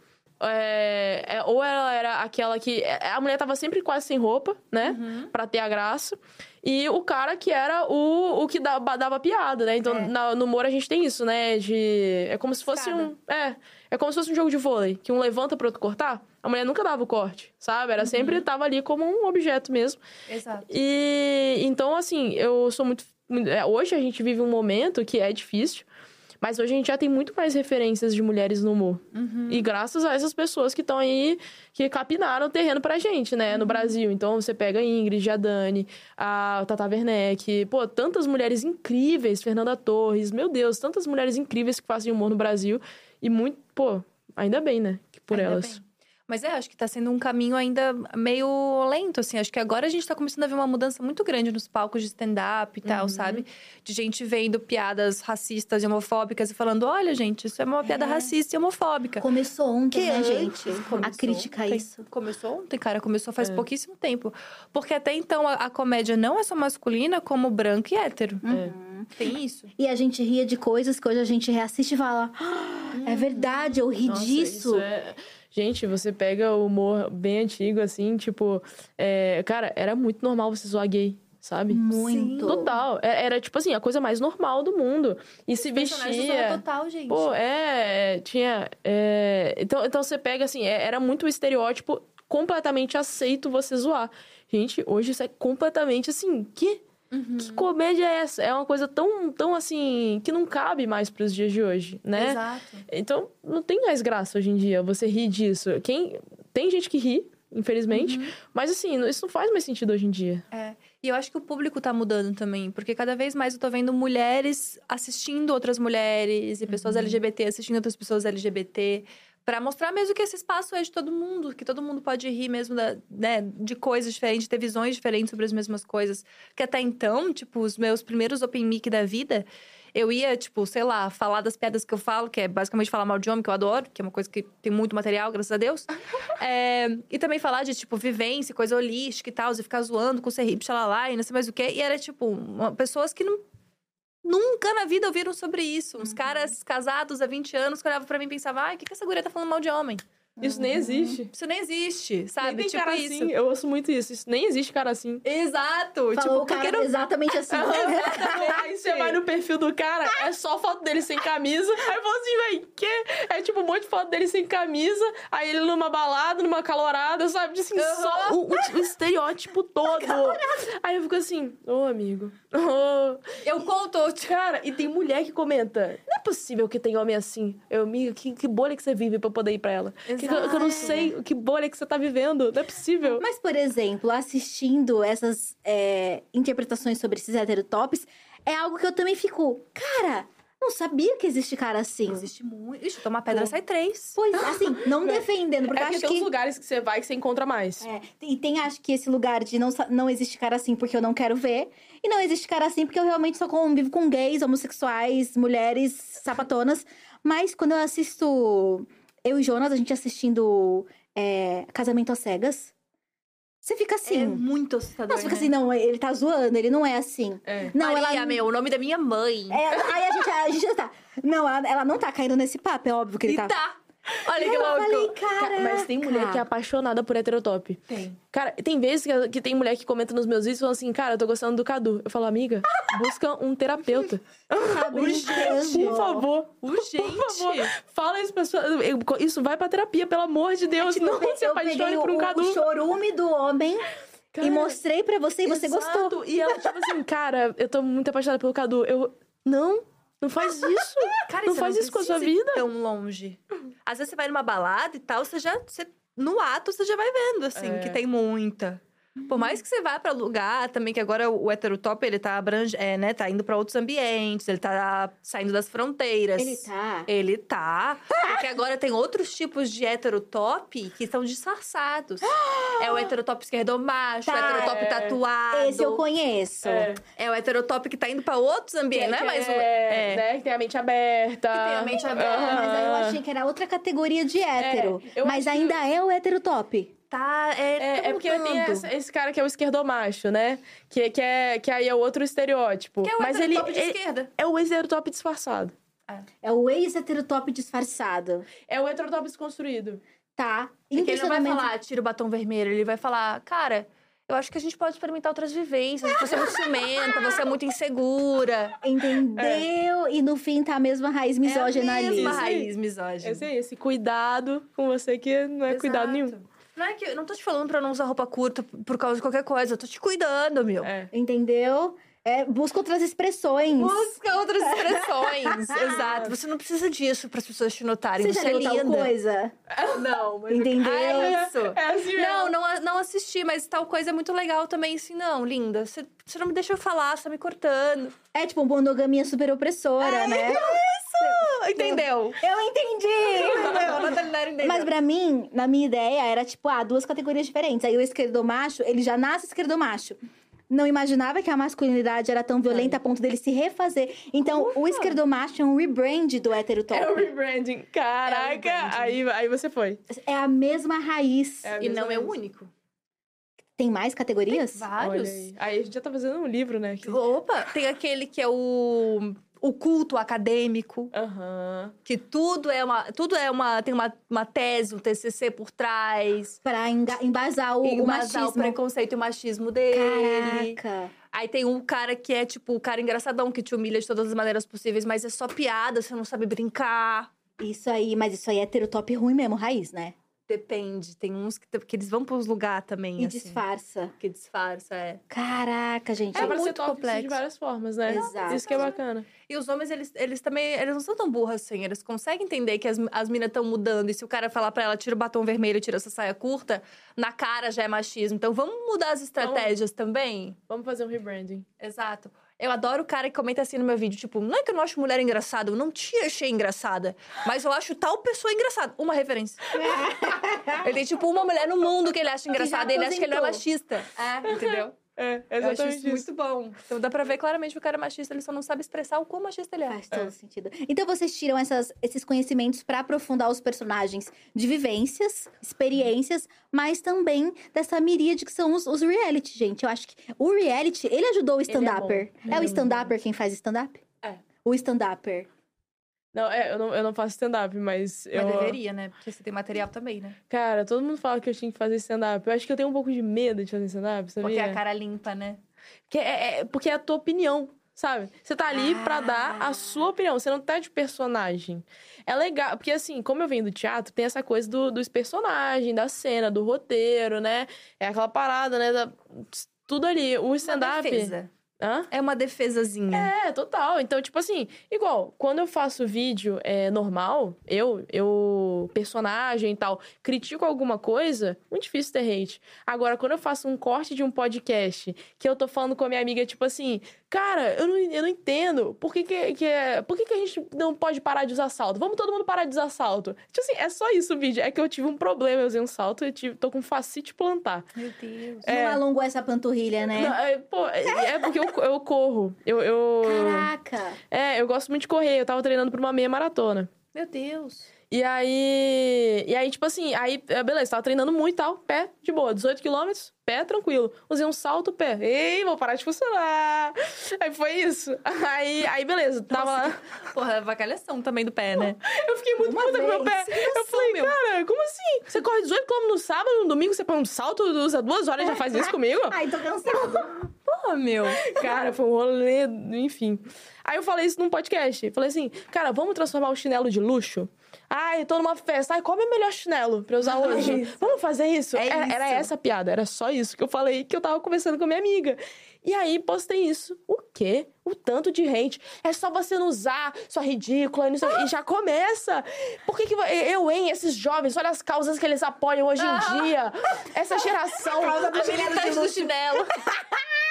é, é, ou ela era aquela que. é, A mulher tava sempre quase sem roupa, né? Pra ter a graça. E o cara que era o, o que dava, dava piada, né? Então, É. na- no humor a gente tem isso, né? De. É como se fosse um. É. É como se fosse um jogo de vôlei, que um levanta pro outro cortar. A mulher nunca dava o corte, sabe? Era sempre tava ali como um objeto mesmo. Exato. E então, assim, eu sou muito. muito- é, Hoje a gente vive um momento que é difícil, mas hoje a gente já tem muito mais referências de mulheres no humor. E graças a essas pessoas que estão aí, que capinaram o terreno pra gente, né, no Brasil. Então você pega a Ingrid, a Dani, a Tata Werneck, pô, tantas mulheres incríveis, Fernanda Torres, meu Deus, tantas mulheres incríveis que fazem humor no Brasil. E muito, pô, ainda bem, né, que por Ainda elas. bem. Mas é, acho que tá sendo um caminho ainda meio lento, assim. Acho que agora a gente tá começando a ver uma mudança muito grande nos palcos de stand-up e tal, Uhum. sabe? De gente vendo piadas racistas e homofóbicas e falando: olha, gente, isso é uma piada racista e homofóbica. começou ontem, Que né, gente? A começou crítica a isso. Começou ontem, cara. Começou faz É. pouquíssimo tempo. Porque até então a, a comédia não é só masculina, como branca e hétero. Uhum. Tem isso. E a gente ria de coisas que hoje a gente reassiste e fala: "Ah, é verdade, eu ri Nossa, disso. isso é- Gente, você pega o humor bem antigo, assim, tipo... é, Cara, era muito normal você zoar gay, sabe? Muito. Total. É- Era, tipo assim, a coisa mais normal do mundo. E se do Zorra vestia... total, gente. Pô, é... Tinha... é, Então, então você pega, assim, é- era muito o estereótipo completamente aceito você zoar. Gente, hoje isso é completamente, assim, que... Uhum. Que comédia é essa? É uma coisa tão, tão assim, que não cabe mais pros dias de hoje, né? Exato. Então, não tem mais graça hoje em dia você rir disso. Quem Tem gente que ri, infelizmente, mas assim, isso não faz mais sentido hoje em dia. É. E eu acho que o público tá mudando também, porque cada vez mais eu tô vendo mulheres assistindo outras mulheres e pessoas LGBT assistindo outras pessoas LGBT. Pra mostrar mesmo que esse espaço é de todo mundo, que todo mundo pode rir mesmo da, né, de coisas diferentes, ter visões diferentes sobre as mesmas coisas. Que até então, tipo, os meus primeiros open mic da vida, eu ia, tipo, sei lá, falar das piadas que eu falo, que é basicamente falar mal de homem, que eu adoro, que é uma coisa que tem muito material, graças a Deus. É, e também falar de, tipo, vivência, coisa holística e tal, e ficar zoando com o serrip, xalala, e não sei mais o quê. E era, tipo, uma- pessoas que não, nunca na vida ouviram sobre isso. Uns caras casados há 20 anos que olhavam pra mim e pensavam, ai, o que, que essa guria tá falando mal de homem? Isso nem existe. Isso nem existe, sabe? Nem tem tipo cara isso. assim. Eu ouço muito isso. Isso nem existe cara assim. Exato! Falou tipo, cara não... exatamente assim. Aí você vai no perfil do cara, é só foto dele sem camisa. Aí eu falo assim, véi, que? É tipo um monte de foto dele sem camisa. Aí ele numa balada, numa calorada, sabe? Assim, só o, o- o estereótipo todo. Aí eu fico assim, ô amigo. ô. Eu conto, Cara, e tem mulher que comenta: Não é possível que tem homem assim. Eu, amiga, que, que bolha que você vive pra eu poder ir pra ela? Que, que eu, que eu não sei que bolha que você tá vivendo. Não é possível. Mas, por exemplo, assistindo essas é, interpretações sobre esses heterotops, é algo que eu também fico, cara, não sabia que existe cara assim. Existe muito. Ixi, tomar pedra Pô. sai três. Pois, assim, não defendendo, porque é eu porque acho tem que... uns lugares que você vai que você encontra mais. É, e tem, acho que esse lugar de não, não existe cara assim porque eu não quero ver. E não existe cara assim porque eu realmente só convivo com gays, homossexuais, mulheres, sapatonas. Mas quando eu assisto eu e Jonas, a gente assistindo é, Casamento às Cegas. Você fica assim. É muito assustador. Não, você fica né? assim, não, ele tá zoando, ele não é assim. É. Não, Maria, ela. meu, o nome da minha mãe. É, aí a gente, a gente tá. Não, ela, ela não tá caindo nesse papo, é óbvio que ele e tá. tá. Olha que louco. falei, Ca-. Mas tem mulher que é apaixonada por heterotop. Tem. Cara, tem vezes que, que tem mulher que comenta nos meus vídeos e fala assim, cara, eu tô gostando do Cadu. Eu falo, amiga, busca um terapeuta. Tá brincando. Por favor. Uh, gente. Fala isso, pessoal. Eu- Isso vai pra terapia, pelo amor de Deus. Tipo, não se eu apaixone peguei por um o, Cadu. o chorume do homem Cara, e mostrei pra você e você exato. gostou. E ela, tipo assim, cara, eu tô muito apaixonada pelo Cadu. Eu, não, não faz isso. Cara, não faz isso com a sua vida. tão longe. Às vezes você vai numa balada e tal, você já... Você, no ato, você já vai vendo, assim, É. que tem muita. Por mais que você vá pra lugar também, que agora o heterotop, ele tá abrange, é, né, tá indo pra outros ambientes, ele tá saindo das fronteiras. Ele tá. Ele tá. Porque agora tem outros tipos de heterotop que são disfarçados. é o heterotop esquerdomacho, Tá. o heterotop É. tatuado. Esse eu conheço. É. É o heterotop que tá indo pra outros ambientes, não é mais o. é, É. né, que tem a mente aberta. Que tem a mente aberta. Ah, mas aí eu achei que era outra categoria de hétero. eu mas que- ainda é o héterotop. Tá, é. É, tá é porque tem esse, esse cara que é o esquerdomacho, né? Que, que, é, que aí é outro estereótipo. Que é o Mas ele, de ele esquerda. é o heterotop disfarçado. É o ex-heterotop disfarçado. É o heterotop desconstruído. Tá. Porque ele não vai falar, tira o batom vermelho. Ele vai falar, cara, eu acho que a gente pode experimentar outras vivências. Você é muito ciumenta, você é muito insegura. Entendeu? E no fim tá a mesma raiz misógina é a ali. mesma Isso aí. raiz misógina. Esse, esse cuidado com você que não é cuidado nenhum. Não é que eu não tô te falando pra não usar roupa curta por causa de qualquer coisa. Eu tô te cuidando, meu. É. Entendeu? É, busca outras expressões. Busca outras expressões. Exato. Você não precisa disso para as pessoas te notarem. Você Você, já é leu tal linda. coisa? Não, mas... Entendeu? Ah, é isso. É assim Não, não, não assisti, mas tal coisa é muito legal também. Assim, não, linda. Você, você não me deixa eu falar, você tá me cortando. É tipo monogamia super opressora, né? Entendeu? Eu entendi! Entendeu? Mas pra mim, na minha ideia, era tipo, ah, duas categorias diferentes. Aí o esquerdomacho, ele já nasce esquerdomacho. Não imaginava que a masculinidade era tão violenta a ponto dele se refazer. Então, o esquerdomacho é um rebrand do heterotop. É o rebranding. Caraca, É rebranding. Aí, aí você foi. É a mesma raiz. É a E mesma não é o único. Tem mais categorias? Tem vários. Aí. aí a gente já tá fazendo um livro, né? aqui. Opa, tem aquele que é o, o culto acadêmico. Aham. Que tudo é uma. Tudo é uma. Tem uma, uma tese, um TCC por trás. Pra enga- embasar o, o embasar machismo. o preconceito e o machismo dele. Caraca. Aí tem um cara que é, tipo, o cara engraçadão, que te humilha de todas as maneiras possíveis, mas é só piada, você não sabe brincar. Isso aí, mas isso aí é heterotop ruim mesmo, raiz, né? Depende. Tem uns que, que eles vão pros lugares também, E assim. disfarça. Que disfarça, é. Caraca, gente. É, ser muito complexo. de várias formas, né? Exato. Isso que é bacana. E os homens, eles, eles também, eles não são tão burros assim. Eles conseguem entender que as, as minas estão mudando. E se o cara falar pra ela, tira o batom vermelho, tira essa saia curta, na cara já é machismo. Então vamos mudar as estratégias também? Vamos fazer um rebranding. Exato. Eu adoro o cara que comenta assim no meu vídeo, tipo, não é que eu não acho mulher engraçada, eu não te achei engraçada, mas eu acho tal pessoa engraçada. Uma referência. ele tem, tipo, uma mulher no mundo que ele acha engraçada e ele acha que ele é aposentou. machista. É, entendeu? É, Eu acho exatamente isso, muito bom. Então dá pra ver claramente que o cara é machista, ele só não sabe expressar o quão machista ele é. Faz todo sentido. Então vocês tiram essas- esses conhecimentos pra aprofundar os personagens de vivências, experiências, mas também dessa miríade que são os, os reality, gente. Eu acho que o reality, ele ajudou o Ele é stand-upper. É, é o stand-upper quem faz stand-up? É. O stand-upper. Não, é, eu não, eu não faço stand-up, mas eu... Mas deveria, né? Porque você tem material também, né? Cara, todo mundo fala que eu tinha que fazer stand-up. Eu acho que eu tenho um pouco de medo de fazer stand-up, sabia? Porque a cara limpa, né? Porque é, é- porque é a tua opinião, sabe? Você tá ali pra dar Ah. a sua opinião, você não tá de personagem. É legal, porque assim, como eu venho do teatro, tem essa coisa do, dos personagens, da cena, do roteiro, né? É aquela parada, né? da- tudo ali. O Uma stand-up. defesa. Hã? É uma defesazinha. É, total. Então, tipo assim, igual, quando eu faço vídeo é, normal, eu, eu, personagem e tal, critico alguma coisa, muito difícil ter hate. Agora, quando eu faço um corte de um podcast, que eu tô falando com a minha amiga, tipo assim, cara, eu não, eu não entendo, por que que, que é, por que que a gente não pode parar de usar salto? Vamos todo mundo parar de usar salto. Tipo assim, é só isso o vídeo. É que eu tive um problema, eu usei um salto, eu tive, tô com fascite plantar. Meu Deus. É. Não alongou essa panturrilha, né? Não, é, pô, é, é porque eu, eu corro. Eu, eu... Caraca! É, eu gosto muito de correr. Eu tava treinando pra uma meia maratona. Meu Deus. E aí. E aí, tipo assim, aí, é, beleza, tava treinando muito e tal, pé, de boa, 18 quilômetros, pé, tranquilo. Usei um salto, pé. Ei, vou parar de funcionar. Aí foi isso. Aí, aí beleza, tava lá. Porra, é vacalhação também do pé, né? Eu fiquei muito Uma puta com o meu pé. Eu falei, cara, como assim? Você corre 18 km no sábado, no domingo você põe um salto, usa duas horas e já faz isso comigo? Ai, tô cansada. Porra, meu. Cara, foi um rolê, enfim. Aí eu falei isso num podcast. Falei assim, cara, vamos transformar o chinelo de luxo? Ai, tô numa festa. Ai, qual é o melhor chinelo pra eu usar hoje? Vamos fazer isso? É era, era isso. essa a piada, era só isso que eu falei, que eu tava conversando com a minha amiga. E aí, postei isso. O quê? O tanto de hate. É só você não usar, sua ridícula, não sei quê. e já começa. Por que, que eu, hein, esses jovens, olha as causas que eles apoiam hoje em dia. Essa geração. A militante do chinelo.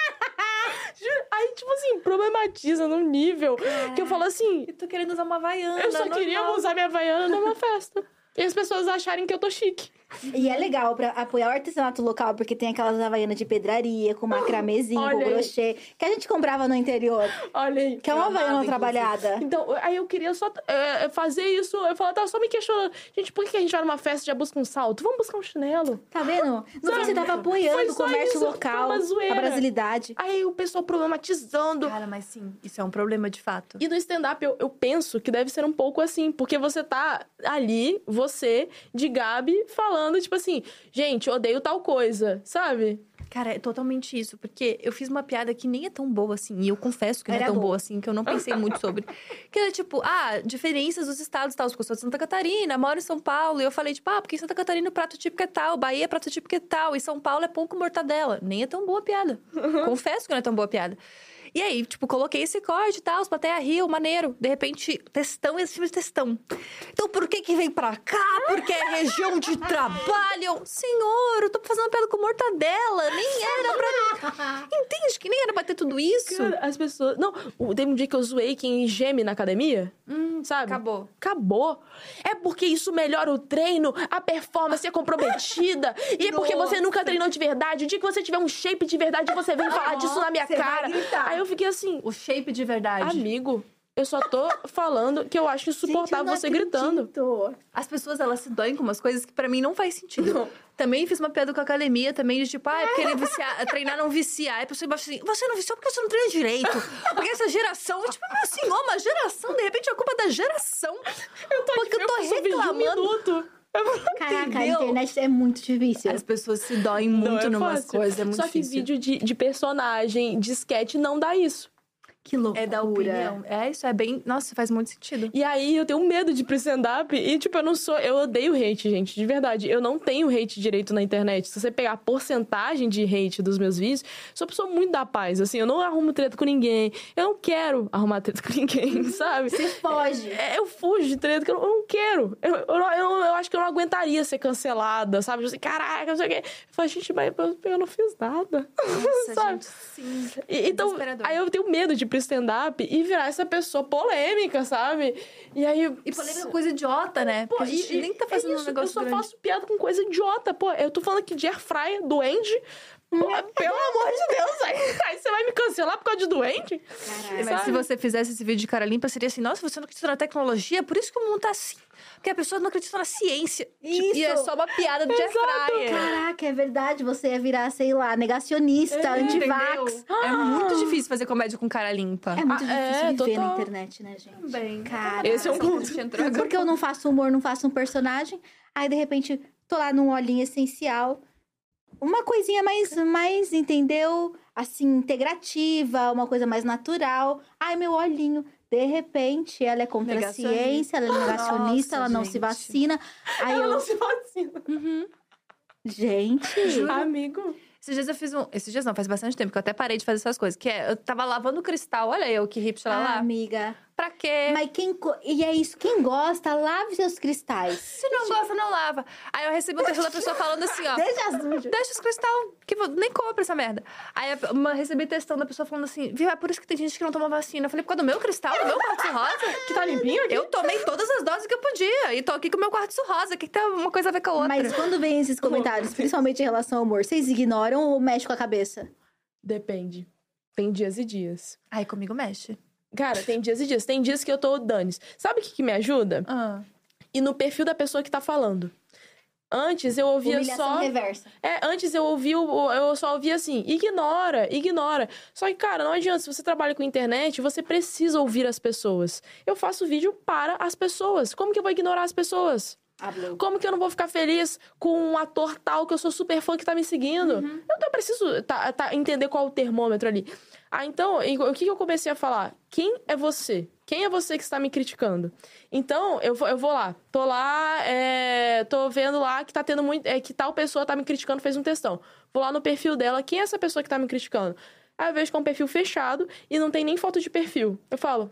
Aí, tipo assim, problematiza num nível que eu falo assim, E tô querendo usar uma Havaiana. eu só queria normal. usar minha Havaiana numa festa. E as pessoas acharem que eu tô chique. E é legal pra apoiar o artesanato local, porque tem aquelas havaianas de pedraria, com macramezinho, com Olha crochê, que a gente comprava no interior. Olha aí. Que é uma havaiana trabalhada. Então, aí eu queria só é, fazer isso. Eu falava, tava só me questionando. Gente, por que a gente vai numa festa e já busca um salto? Vamos buscar um chinelo. Tá vendo? No fim, você tava apoiando o comércio isso, local, a brasilidade. Aí o pessoal problematizando. Cara, mas sim, isso é um problema de fato. E no stand-up eu, eu penso que deve ser um pouco assim, porque você tá ali, você, de Gabi, falando, tipo assim, gente, odeio tal coisa, sabe? Cara, é totalmente isso, porque eu fiz uma piada que nem é tão boa assim, e eu confesso que não é Era tão boa. boa assim, que eu não pensei muito sobre. Que é tipo, ah, diferenças dos estados e tal. Porque eu sou de Santa Catarina, moro em São Paulo, e eu falei, tipo, ah, porque em Santa Catarina o prato típico é tal, Bahia prato típico é tal, e São Paulo é pão com mortadela. Nem é tão boa a piada. Confesso que não é tão boa a piada. E aí, tipo, coloquei esse corte e tal, os plateia riu, maneiro. De repente, textão e acima de textão. Então, por que que vem pra cá? Porque é região de trabalho. Senhor, eu tô fazendo uma piada com mortadela. Nem era pra... Entende que nem era pra ter tudo isso? Cara, as pessoas. Não, teve um dia que eu zoei quem geme na academia, Hum, sabe? acabou. Acabou. É porque isso melhora o treino, a performance é comprometida. e é porque você Nossa. nunca treinou de verdade. O dia que você tiver um shape de verdade, você vem falar disso na minha cara. Aí eu fiquei assim, O shape de verdade. amigo, eu só tô falando que eu acho insuportável você gritando. As pessoas, elas se doem com umas coisas que pra mim não faz sentido. Também fiz uma piada com a academia, também de tipo, ah, é porque ele vicia, treinar não viciar. Aí a pessoa embaixo assim, você não viciou porque você não treina direito. Porque essa geração, eu, tipo, meu senhor, uma geração, de repente é culpa da geração. Eu tô Porque eu tô um reclamando. minuto. Caraca, a Entendeu? internet é muito difícil. As pessoas se doem Não muito é numas fácil. coisas, é muito Só difícil. que vídeo de, de personagem, de sketch, não dá isso. Que loucura. É da opinião. É, isso é bem. Nossa, faz muito sentido. E aí eu tenho medo de ir pro stand-up. E, tipo, eu não sou. Eu odeio hate, gente, de verdade. Eu não tenho hate direito na internet. Se você pegar a porcentagem de hate dos meus vídeos, sou uma pessoa muito da paz. Assim, eu não arrumo treta com ninguém. Eu não quero arrumar treta com ninguém, sabe? Você foge. É, Eu fujo de treta, que eu não, eu não quero. Eu, eu, eu, eu acho que eu não aguentaria ser cancelada, sabe? Tipo assim, caraca, não sei o quê. Eu falo, gente, mas eu, eu não fiz nada. Nossa, Sabe? gente, sim. E- então, aí eu tenho medo de ir pro stand-up e virar essa pessoa polêmica, sabe? E aí. E polêmica é coisa idiota, né? Porque Pô, a gente e- nem tá é fazendo isso, um negócio Eu só grande. faço piada com coisa idiota. Pô, eu tô falando aqui de airfryer, doente. Pô, pelo amor de Deus, aí, aí você vai me cancelar por causa de doente? Caraca. Mas se você fizesse esse vídeo de cara limpa, seria assim: nossa, você não acredita na tecnologia, por isso que o mundo tá assim. Porque a pessoa não acredita na ciência. Tipo, e é Isso. só uma piada de airfryer. Caraca, é verdade. Você ia virar, sei lá, negacionista, antivax. Entendeu? É muito difícil fazer comédia com cara limpa. É muito Ah, difícil é, viver na internet, né, gente? Bem, Cara, Esse é um ponto. Porque eu não faço humor, não faço um personagem. Aí, de repente, tô lá num olhinho essencial. Uma coisinha mais, mais, entendeu? Assim, integrativa, uma coisa mais natural. Ai, meu olhinho. De repente, ela é contra a ciência, ela é negacionista, Nossa, ela não se vacina. Aí Ela eu. não se vacina. Uhum. Gente. Juro. Amigo. Esses dias eu fiz um. Esses dias não, faz bastante tempo que eu até parei de fazer essas coisas. Que é, eu tava lavando cristal, olha eu que hipster lá. Ah, lá. amiga. Pra quê? Mas quem. co- E é isso, quem gosta, lave seus cristais. Se não gosta, não lava. Aí eu recebi um texto da pessoa falando assim, ó. Deixa sujo. Deixa os cristal, que nem compra essa merda. Aí eu uma- recebi textão da pessoa falando assim, viu, é por isso que tem gente que não toma vacina. Eu falei, por causa do meu cristal, do meu quartzo rosa? Que tá limpinho aqui? Eu tomei todas as doses que eu podia. E tô aqui com o meu quartzo rosa. O que, que tem uma coisa a ver com a outra? Mas quando vem esses comentários, principalmente em relação ao humor, vocês ignoram ou mexem com a cabeça? Depende. Tem dias e dias. Aí comigo mexe. Cara, tem dias e dias. Tem dias que eu tô danes. Sabe o que, que me ajuda? Ah. E no perfil da pessoa que tá falando. Antes eu ouvia Humilhação só. reversa. É, antes eu ouvia, eu só ouvia assim, ignora, ignora. Só que, cara, não adianta, se você trabalha com internet, você precisa ouvir as pessoas. Eu faço vídeo para as pessoas. Como que eu vou ignorar as pessoas? Hablou. Como que eu não vou ficar feliz com um ator tal que eu sou super fã que tá me seguindo? Uhum. Eu, eu preciso tá- tá- entender qual é o termômetro ali. Ah, então, o que eu comecei a falar? Quem é você? Quem é você que está me criticando? Então, eu vou, eu vou lá. Tô lá, é, tô vendo lá que tá tendo muito. É, que tal pessoa tá me criticando, fez um textão. Vou lá no perfil dela, quem é essa pessoa que tá me criticando? Aí eu vejo que é um perfil fechado e não tem nem foto de perfil. Eu falo,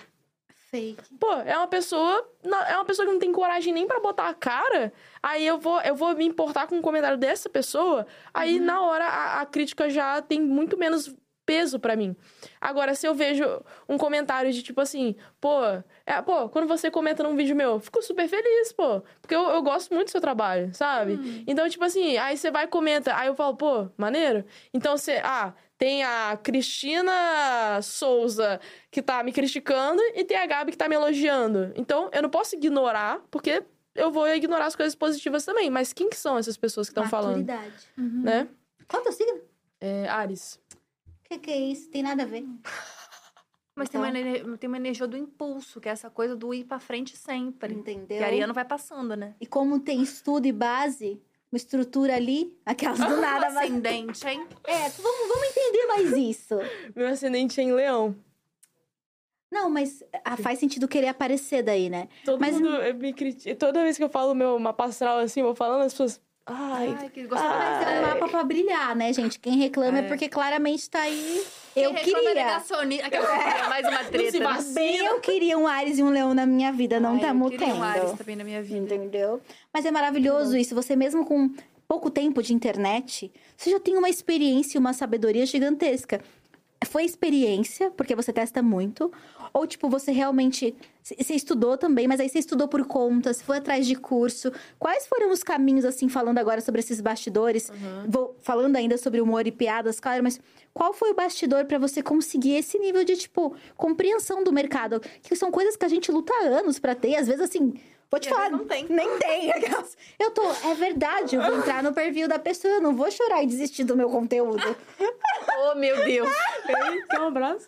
Fake. Pô, é uma pessoa. É uma pessoa que não tem coragem nem pra botar a cara. Aí eu vou, eu vou me importar com um comentário dessa pessoa. Aí, na hora, a, a crítica já tem muito menos peso pra mim. Agora, se eu vejo um comentário de tipo assim, pô, é, pô, quando você comenta num vídeo meu, eu fico super feliz, pô. Porque eu, eu gosto muito do seu trabalho, sabe? Então, tipo assim, aí você vai e comenta, aí eu falo, pô, maneiro. Então você, ah, tem a Cristina Souza que tá me criticando e tem a Gabi que tá me elogiando. Então, eu não posso ignorar, porque eu vou ignorar as coisas positivas também. Mas quem que são essas pessoas que estão falando, Maturidade. né? Qual é o teu signo? É, Ares. O que, que é isso? Tem nada a ver. Mas tem uma, ener- tem uma energia do impulso, que é essa coisa do ir pra frente sempre. Entendeu? Que a Ariana vai passando, né? E como tem estudo e base, uma estrutura ali, aquelas do nada. mas... Ascendente, hein? É, vamos, vamos entender mais isso. Meu ascendente é em leão. Não, mas ah, faz sentido querer aparecer daí, né? Todo Mas- mundo me critica. Toda vez que eu falo meu mapa astral assim, vou falando, as pessoas. Ai, Ai, que gostoso. Mas é um mapa pra brilhar, né, gente? Quem reclama é, É. porque claramente tá aí. Quem Eu é queria. negacionista. Aquela- Mais uma treta. né? Bem, eu queria um Ares e um Leão na minha vida, não Ai, tá eu queria tendo. um Ares também na minha vida. Entendeu? Mas é maravilhoso isso. Você mesmo com pouco tempo de internet, você já tem uma experiência e uma sabedoria gigantesca. Foi experiência, porque você testa muito? Ou, tipo, você realmente... Você estudou também, mas aí você estudou por conta, você foi atrás de curso. Quais foram os caminhos, assim, falando agora sobre esses bastidores? Vou falando ainda sobre humor e piadas, claro, mas qual foi o bastidor pra você conseguir esse nível de, tipo, compreensão do mercado? Que são coisas que a gente luta anos pra ter, às vezes, assim... Vou te E falar, não tem. nem tem. Eu tô, é verdade, eu vou entrar no perfil da pessoa, eu não vou chorar e desistir do meu conteúdo. Oh, meu Deus. quer um abraço?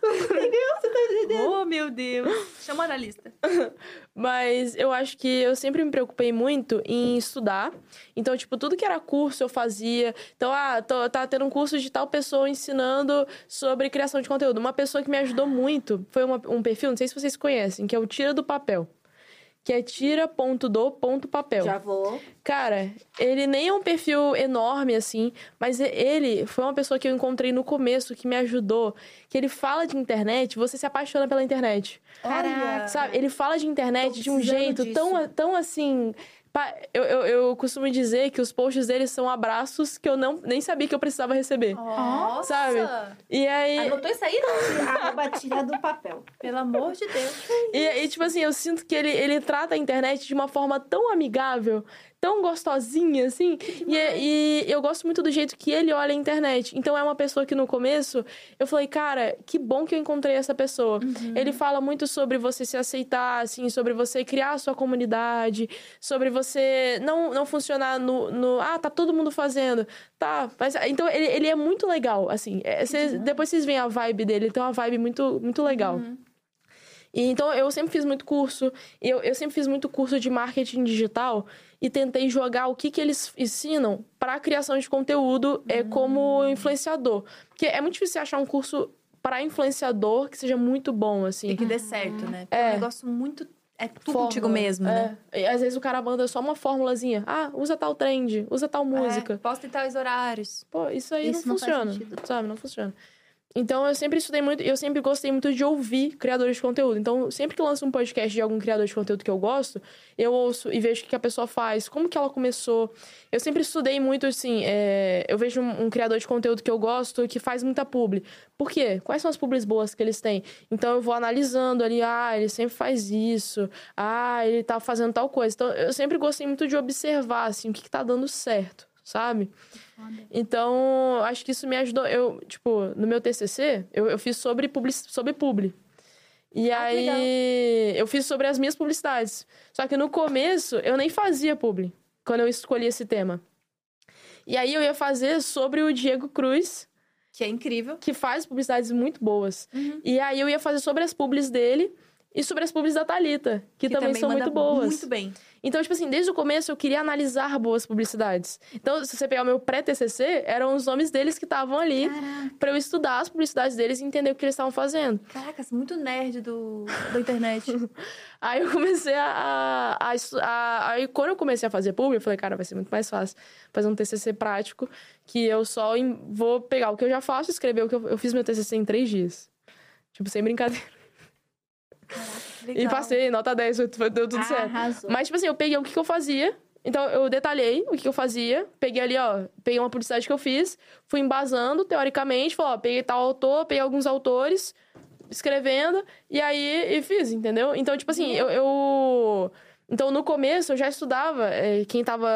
Oh, meu Deus. Chama o analista. Mas eu acho que eu sempre me preocupei muito em estudar. Então, tipo, tudo que era curso eu fazia. Então, ah, tô, tá tendo um curso de tal pessoa ensinando sobre criação de conteúdo. Uma pessoa que me ajudou muito foi uma- um perfil, não sei se vocês conhecem, que é o Tira do Papel. Que é tira.do.papel. Já vou. Cara, ele nem é um perfil enorme assim, mas ele foi uma pessoa que eu encontrei no começo que me ajudou. Que ele fala de internet, você se apaixona pela internet. Caraca. Sabe? Ele fala de internet de um jeito disso. tão, tão assim. Eu, eu, eu costumo dizer que os posts dele são abraços que eu não, nem sabia que eu precisava receber. Nossa. Sabe? E aí. Anotou isso aí? Arroba tira do papel. Pelo amor de Deus. E, e, tipo assim, eu sinto que ele, ele trata a internet de uma forma tão amigável, tão gostosinha, assim. E, e eu gosto muito do jeito que ele olha a internet. Então é uma pessoa que no começo eu falei, cara, que bom que eu encontrei essa pessoa. Ele fala muito sobre você se aceitar, assim, sobre você criar a sua comunidade, sobre você não, não funcionar no, no. Ah, tá todo mundo fazendo. Tá, mas. Então ele, ele é muito legal, assim. É, cês- depois vocês veem a vibe dele, ele tem uma vibe muito, muito legal. E então eu sempre fiz muito curso, eu, eu sempre fiz muito curso de marketing digital e tentei jogar o que, que eles ensinam para a criação de conteúdo é, como influenciador. Porque é muito difícil achar um curso para influenciador que seja muito bom, assim. E que dê certo, né? Porque é É. um negócio muito. É tudo Fórmula. contigo mesmo, né? É. E às vezes o cara manda só uma formulazinha. Ah, usa tal trend, usa tal música. É, posta em tais horários. Pô, isso aí Isso não, não funciona. Sabe, não funciona. Então eu sempre estudei muito, eu sempre gostei muito de ouvir criadores de conteúdo. Então, sempre que lança um podcast de algum criador de conteúdo que eu gosto, eu ouço e vejo o que que a pessoa faz, como que ela começou. Eu sempre estudei muito, assim, é, eu vejo um, um criador de conteúdo que eu gosto que faz muita publi. Por quê? Quais são as publis boas que eles têm? Então eu vou analisando ali, ah, ele sempre faz isso, ah, ele tá fazendo tal coisa. Então eu sempre gostei muito de observar, assim, o que, que tá dando certo, sabe? Então, acho que isso me ajudou. Eu, tipo, no meu TCC, eu, eu fiz sobre publi, sobre publi. E Ah, aí eu fiz sobre as minhas publicidades. Só que no começo eu nem fazia publi, quando eu escolhi esse tema. E aí eu ia fazer sobre o Diego Cruz, Que é incrível. que faz publicidades muito boas. Uhum. E aí eu ia fazer sobre as publis dele e sobre as publis da Thalita, que, também, são manda muito boas. Muito bem. Então, tipo assim, desde o começo eu queria analisar boas publicidades. Então, se você pegar o meu pré-TCC, eram os nomes deles que estavam ali pra eu estudar as publicidades deles e entender o que eles estavam fazendo. Caracas, muito nerd do, da internet. Aí eu comecei a, a, a- Aí quando eu comecei a fazer publi, eu falei, cara, vai ser muito mais fácil fazer um TCC prático, que eu só vou pegar o que eu já faço e escrever o que eu, eu fiz meu TCC em três dias. Tipo, sem brincadeira. E passei, nota 10, foi- deu tudo certo. Arrasou. Mas, tipo assim, eu peguei o que, que eu fazia. Então, eu detalhei o que, que eu fazia. Peguei ali, ó. Peguei uma publicidade que eu fiz. Fui embasando, teoricamente. Falei, ó, peguei tal autor, peguei alguns autores. Escrevendo. E aí, e fiz, entendeu? Então, tipo assim, eu... eu- Então, no começo, eu já estudava eh, quem tava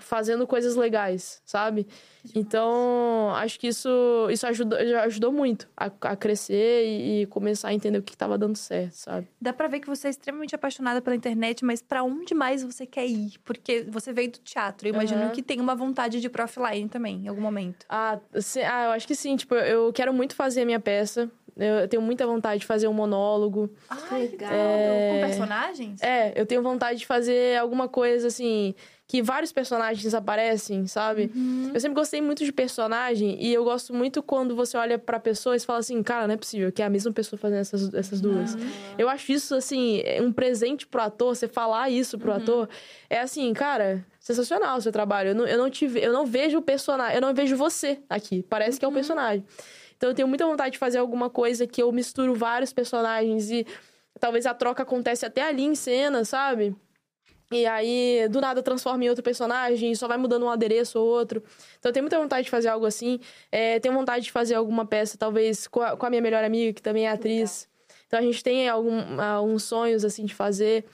fazendo coisas legais, sabe? Então, acho que isso, isso ajudou, ajudou muito a, a crescer e, e começar a entender o que tava dando certo, sabe? Dá pra ver que você é extremamente apaixonada pela internet, mas pra onde mais você quer ir? Porque você veio do teatro. Eu imagino Aham. que tem uma vontade de ir pro offline também, em algum momento. Ah, se- ah, eu acho que sim. Tipo, eu quero muito fazer a minha peça. Eu, tenho muita vontade de fazer um monólogo. Ai, legal. Com personagens? É, eu tenho vontade de fazer alguma coisa assim. Que vários personagens aparecem, sabe? Uhum. Eu sempre gostei muito de personagem e eu gosto muito quando você olha pra pessoa e fala assim, cara, não é possível que é a mesma pessoa fazendo essas, essas duas. Eu acho isso, assim, é um presente pro ator, você falar isso pro ator. É assim, cara, sensacional o seu trabalho. Eu não, eu não, te, eu não vejo o personagem, eu não vejo você aqui. Parece que é um personagem. Então eu tenho muita vontade de fazer alguma coisa que eu misturo vários personagens e talvez a troca acontece até ali em cena, sabe? E aí, do nada, transforma em outro personagem, e só vai mudando um adereço ou outro. Então, eu tenho muita vontade de fazer algo assim. É, tenho vontade de fazer alguma peça, talvez, com a, com a minha melhor amiga, que também é atriz. Então, a gente tem algum, alguns sonhos, assim, de fazer.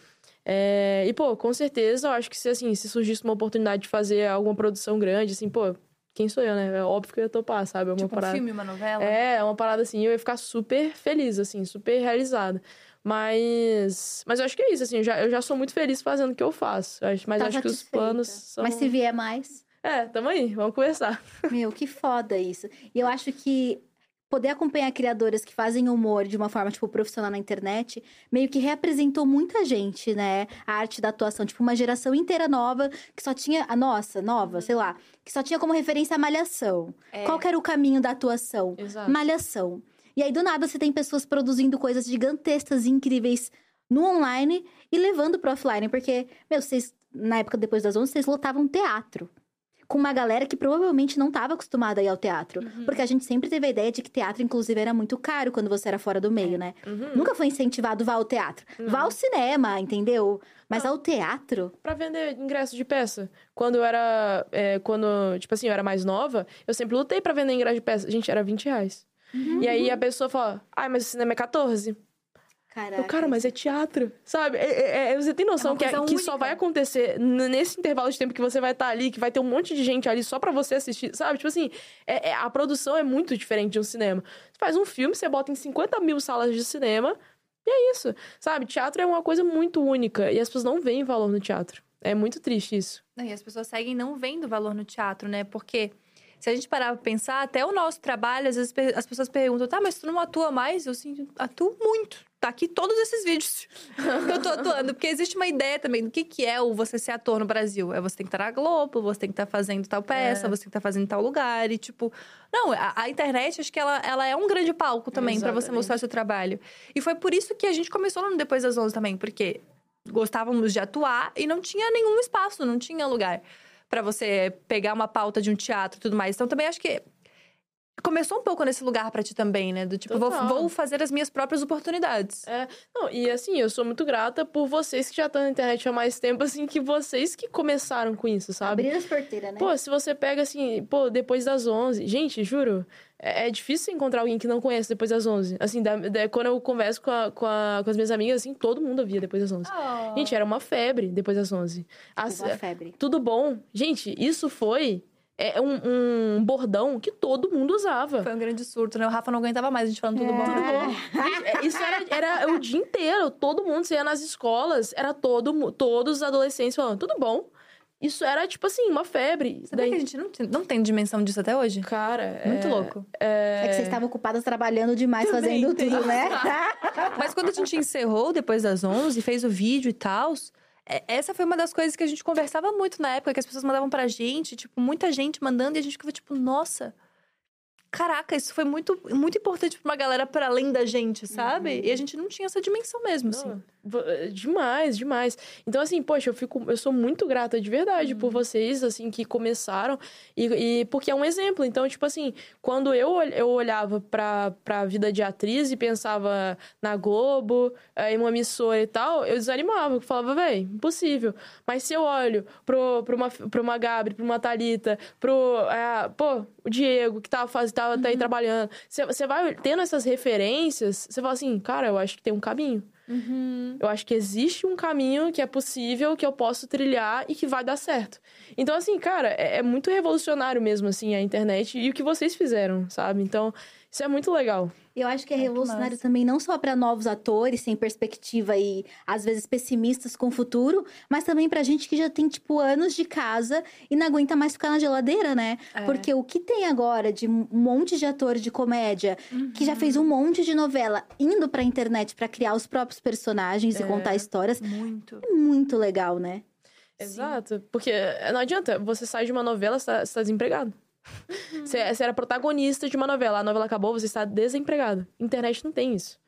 É, e, pô, com certeza, eu acho que se, assim, se surgisse uma oportunidade de fazer alguma produção grande, assim, pô, quem sou eu, né? É óbvio que eu ia topar, sabe? É uma Tipo um parada... filme, uma novela? É, uma parada assim, eu ia ficar super feliz, assim, super realizada. Mas. Mas eu acho que é isso, assim, eu já, eu já sou muito feliz fazendo o que eu faço. Mas Tá acho que os satisfeita. planos são. Mas se vier mais, É, tamo aí, vamos conversar. meu, que foda isso. E eu acho que poder acompanhar criadoras que fazem humor de uma forma, tipo, profissional na internet, meio que representou muita gente, né? A arte da atuação. Tipo, uma geração inteira nova, que só tinha... A nossa, nova, sei lá. Que só tinha como referência a malhação. É. Qual era o caminho da atuação? Exato. Malhação. E aí, do nada, você tem pessoas produzindo coisas gigantescas e incríveis no online e levando pro offline. Porque, meu, vocês, na época depois das 11, vocês lotavam teatro. Com uma galera que provavelmente não estava acostumada a ir ao teatro. Uhum. Porque a gente sempre teve a ideia de que teatro, inclusive, era muito caro quando você era fora do meio, né? Uhum. Nunca foi incentivado vá ao teatro. Vá ao cinema, entendeu? Mas ao teatro. Pra vender ingresso de peça. Quando eu era. é, quando, tipo assim, eu era mais nova, eu sempre lutei pra vender ingresso de peça. Gente, era 20 reais. Uhum. E aí a pessoa fala, ai, mas o cinema é 14. Caraca. Eu, cara, mas é teatro, sabe? É- é- é- você tem noção uma que, é- que só vai acontecer nesse intervalo de tempo que você vai estar ali, que vai ter um monte de gente ali só pra você assistir, sabe? Tipo assim, é- é- a produção é muito diferente de um cinema. Você faz um filme, você bota em 50 mil salas de cinema, e é isso, sabe? Teatro é uma coisa muito única, e as pessoas não veem valor no teatro. É muito triste isso. E as pessoas seguem não vendo valor no teatro, né? Porque se a gente parar pra pensar, até o nosso trabalho, às vezes as pessoas perguntam, tá, mas tu não atua mais? Eu sim, atuo muito. Tá aqui todos esses vídeos que eu tô atuando. Porque existe uma ideia também do que, que é o você ser ator no Brasil. É você tem que estar na Globo, você tem que estar fazendo tal peça, É. você tem que estar fazendo tal lugar. E, tipo, não, a, a internet, acho que ela, ela é um grande palco também pra você mostrar seu trabalho. E foi por isso que a gente começou no Depois das 11 também, porque gostávamos de atuar e não tinha nenhum espaço, não tinha lugar pra você pegar uma pauta de um teatro e tudo mais. Então também acho que começou um pouco nesse lugar pra ti também, né? Do tipo, vou, vou fazer as minhas próprias oportunidades. É, não, e assim, eu sou muito grata por vocês que já estão na internet há mais tempo, assim, que vocês que começaram com isso, sabe? Abrir as porteiras, né? Pô, se você pega assim, pô, depois das 11. Gente, juro, é, é difícil encontrar alguém que não conhece depois das 11. Assim, da- da- quando eu converso com, a- com, a- com as minhas amigas, assim, todo mundo via depois das 11. Oh. Gente, era uma febre depois das 11. As- Uma febre. tudo bom. Gente, isso foi é um, um bordão que todo mundo usava. Foi um grande surto, né? O Rafa não aguentava mais a gente falando tudo bom. Tudo bom. É, Isso era, era o dia inteiro. Todo mundo, você ia nas escolas, era todo, todos os adolescentes falando, tudo bom. Isso era, tipo assim, uma febre. Sabia que a gente não, tem- não tem dimensão disso até hoje? Cara, Muito é- louco. É que vocês estavam ocupadas trabalhando demais, Também fazendo tem tudo, né? Mas quando a gente encerrou depois das 11, fez o vídeo e tal, essa foi uma das coisas que a gente conversava muito na época, que as pessoas mandavam pra gente, tipo, muita gente mandando e a gente ficava tipo, nossa. Caraca, isso foi muito, muito importante pra uma galera para além da gente, sabe? E a gente não tinha essa dimensão mesmo, assim. Não, é, demais, demais. Então, assim, poxa, eu fico, eu sou muito grata de verdade por vocês, assim, que começaram. E, e porque é um exemplo. Então, tipo assim, quando eu, eu olhava pra, pra vida de atriz e pensava na Globo, eh, em uma emissora e tal, eu desanimava. Eu falava, véi, impossível. Mas se eu olho pro, pro, uma, pro uma Gabi, pro uma Thalita, pro, eh, pô, o Diego, que tava, faz, tava tá aí trabalhando. Você- Você vai tendo essas referências, você fala assim, cara, eu acho que tem um caminho. Eu acho que existe um caminho que é possível, que eu posso trilhar e que vai dar certo. Então, assim, cara, é, é muito revolucionário mesmo, assim, a internet e o que vocês fizeram, sabe? Então, isso é muito legal. Eu acho que é que revolucionário massa. também, não só para novos atores, sem perspectiva e às vezes pessimistas com o futuro, mas também pra gente que já tem, tipo, anos de casa e não aguenta mais ficar na geladeira, né? É. Porque o que tem agora de um monte de ator de comédia que já fez um monte de novela indo pra internet pra criar os próprios personagens e É. contar histórias, Muito. é muito legal, né? Exato. Porque eh, não adianta, você sai de uma novela, você tá, você tá desempregado. Você, você era protagonista de uma novela, a novela acabou, você está desempregado. Internet não tem isso.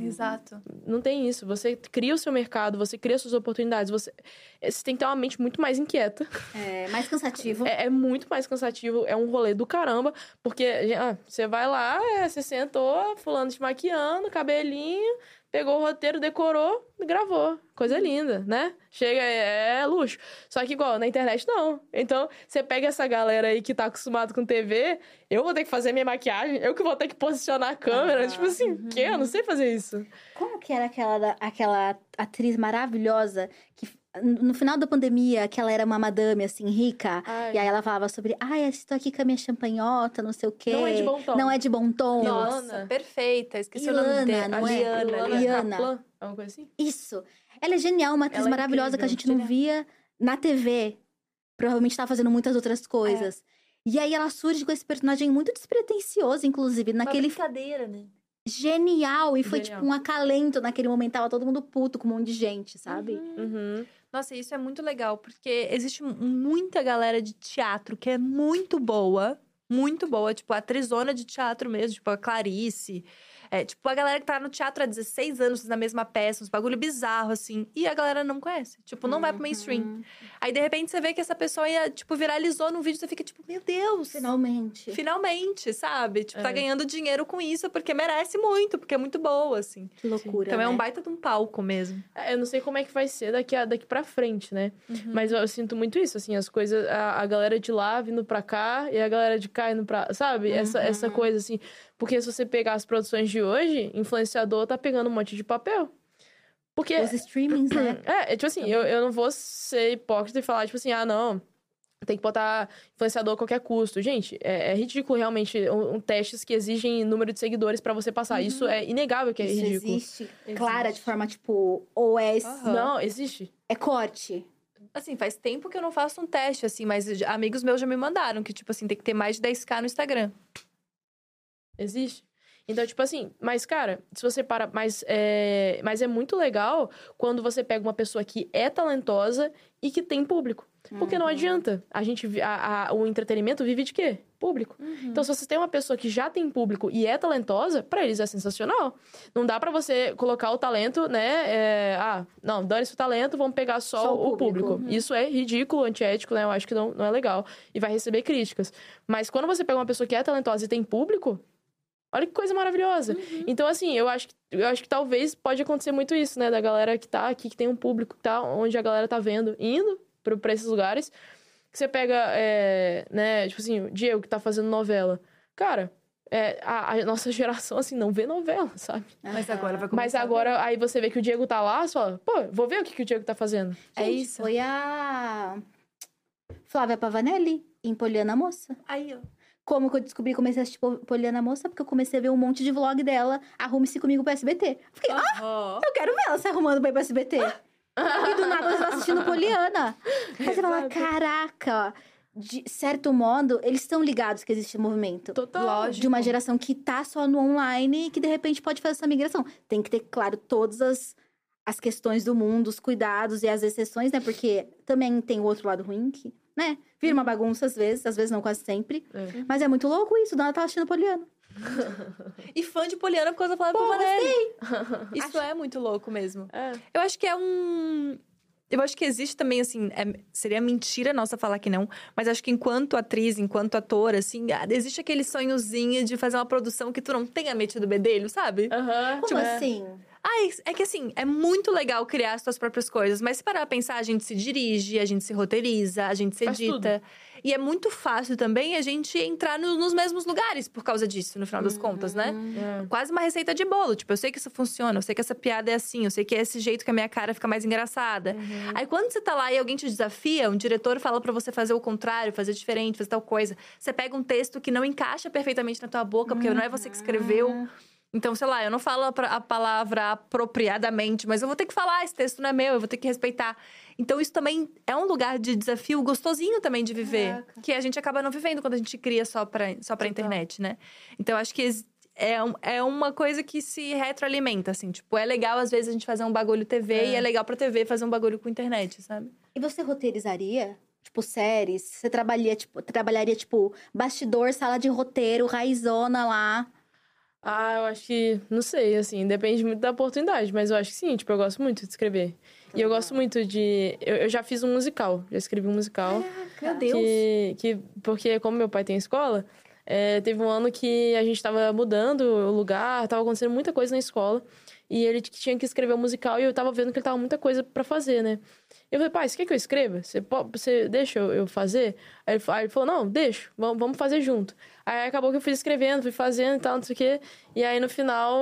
Exato. Não tem isso. Você cria o seu mercado, você cria suas oportunidades. Você, eh, você tem que ter uma mente muito mais inquieta. É mais cansativo. É, é muito mais cansativo, é um rolê do caramba, porque ah, você vai lá, é, você sentou, fulano te maquiando, cabelinho, pegou o roteiro, decorou e gravou. Coisa linda, né? Chega, é, é luxo. Só que igual, na internet não. Então, você pega essa galera aí que tá acostumado com TV, eu vou ter que fazer minha maquiagem, eu que vou ter que posicionar a câmera. Ah, tipo assim, que? Eu não sei fazer isso. Como que era aquela, aquela atriz maravilhosa que no final da pandemia, que ela era uma madame, assim, rica. Ai. E aí ela falava sobre, ai, estou aqui com a minha champanhota, não sei o quê. Não é de bom tom. Não é de bom tom. Ilana. Nossa, perfeita. Esqueci o Ilana, nome dela. não é? Liana, Ilana. Liana. Liana. Alguma coisa assim? Isso. Ela é genial, uma atriz Ela é maravilhosa que a gente não via na TV. Provavelmente estava fazendo muitas outras coisas. E aí ela surge com esse personagem muito despretensioso, inclusive, naquele brincadeira, né? genial. E foi Genial. tipo um acalento naquele momento. Tava todo mundo puto com um monte de gente, sabe? Uhum. Nossa, isso é muito legal, porque existe mu- muita galera de teatro que é muito boa, muito boa, tipo, atrizona de teatro mesmo, tipo, a Clarice. É, tipo, a galera que tá no teatro há 16 anos na mesma peça, uns bagulho bizarro, assim. E a galera não conhece. Tipo, não vai pro mainstream. Uhum. Aí, de repente, você vê que essa pessoa ia, tipo, viralizou num vídeo, você fica tipo, meu Deus! Finalmente. Finalmente, sabe? Tipo, tá É. ganhando dinheiro com isso, porque merece muito, porque é muito boa, assim. Que loucura. Então é um né? baita de um palco mesmo. É, Eu não sei como é que vai ser daqui, a, daqui pra frente, né? Mas eu, eu sinto muito isso, assim, as coisas, a, a galera de lá vindo pra cá e a galera de cá indo pra. Sabe? Essa, essa coisa, assim. Porque se você pegar as produções de hoje, influenciador tá pegando um monte de papel. Porque. Os streamings, né? É, é tipo assim, eu, eu não vou ser hipócrita e falar, tipo assim, ah, não. Tem que botar influenciador a qualquer custo. Gente, é, é ridículo realmente um, um testes que exigem número de seguidores pra você passar. Isso é inegável que é Isso ridículo. existe. Clara, de forma tipo, ou é, Aham. Não, existe. é corte. Assim, faz tempo que eu não faço um teste, assim, mas amigos meus já me mandaram que, tipo assim, tem que ter mais de 10k no Instagram. Existe. Então, tipo assim, mas, cara, se você para. Mas é, mas é muito legal quando você pega uma pessoa que é talentosa e que tem público. Porque não adianta. A gente. A, a- o entretenimento vive de quê? Público. Então, se você tem uma pessoa que já tem público e é talentosa, pra eles é sensacional. Não dá pra você colocar o talento, né? é, ah, não, dane-se o talento, vamos pegar só, Só o público. público. Isso é ridículo, antiético, né? Eu acho que não, não é legal. E vai receber críticas. Mas quando você pega uma pessoa que é talentosa e tem público, olha que coisa maravilhosa. Então, assim, eu acho, que, eu acho que talvez pode acontecer muito isso, né? Da galera que tá aqui, que tem um público, que tá onde a galera tá vendo, indo pra, pra esses lugares. Que você pega, é, né? Tipo assim, o Diego que tá fazendo novela. Cara, é, a, a nossa geração, assim, não vê novela, sabe? Mas agora vai Mas começar ver. agora, aí você vê que o Diego tá lá, você fala, pô, vou ver o que, que o Diego tá fazendo. É Gente, isso. Foi a. Flávia Pavanelli, em Poliana Moça. Aí, ó. Como que eu descobri, comecei a assistir Po- Poliana Moça? Porque eu comecei a ver um monte de vlog dela, arrume-se comigo pro SBT. Fiquei, ah, Aham. eu quero ver ela se arrumando pra ir pro SBT. e do nada você tá assistindo Poliana. Aí você fala, caraca, de certo modo, eles estão ligados que existe movimento. Total. Lógico. De uma geração que tá só no online e que de repente pode fazer essa migração. Tem que ter, claro, todas as, as questões do mundo, os cuidados e as exceções, né? Porque também tem o outro lado ruim que, né? Vira uma bagunça às vezes, às vezes não, quase sempre. É. Mas é muito louco isso, Dona tá assistindo Poliana. E fã de Poliana por causa da Flávia Pô, Pavanelli. Isso é muito louco mesmo. É. Eu acho que é um. Eu acho que existe também, assim, é- seria mentira nossa falar que não, mas acho que enquanto atriz, enquanto atora, assim, ah, existe aquele sonhozinho de fazer uma produção que tu não tenha metido o bedelho, sabe? Como É. assim? Ai, é que assim, é muito legal criar as suas próprias coisas, mas se parar pra pensar, a gente se dirige, a gente se roteiriza, a gente se Faz edita. E é muito fácil também a gente entrar no- nos mesmos lugares por causa disso, no final das Uhum. contas, né? É. Quase uma receita de bolo. Tipo, eu sei que isso funciona, eu sei que essa piada é assim, eu sei que é esse jeito que a minha cara fica mais engraçada. Uhum. Aí quando você tá lá e alguém te desafia, um diretor fala pra você fazer o contrário, fazer diferente, fazer tal coisa. Você pega um texto que não encaixa perfeitamente na tua boca, porque não é você que escreveu. Então, sei lá, eu não falo a palavra apropriadamente, mas eu vou ter que falar, esse texto não é meu, eu vou ter que respeitar. Então, isso também é um lugar de desafio gostosinho também de viver. Caraca. Que a gente acaba não vivendo quando a gente cria só pra, só pra internet, né? Então, acho que é, um- é uma coisa que se retroalimenta, assim. Tipo, é legal às vezes a gente fazer um bagulho TV É. e é legal pra TV fazer um bagulho com internet, sabe? E você roteirizaria? Tipo, séries? Você trabalharia, tipo, trabalharia, tipo, bastidor, sala de roteiro, raizona lá. Ah, eu acho que. Não sei, assim, depende muito da oportunidade, mas eu acho que sim, tipo, eu gosto muito de escrever. E eu gosto muito de. Eu, eu já fiz um musical, já escrevi um musical. Meu Deus. Que, que, porque, como meu pai tem escola, é, teve um ano que a gente tava mudando o lugar, tava acontecendo muita coisa na escola. E ele tinha que escrever um musical e eu tava vendo que ele tava muita coisa pra fazer, né? Eu falei, pai, você quer que eu escreva? Você, po- você deixa eu, eu fazer? Aí ele, aí ele falou, não, deixa, vamos, vamos fazer junto. Aí acabou que eu fui escrevendo, fui fazendo e tal, não sei o quê. E aí no final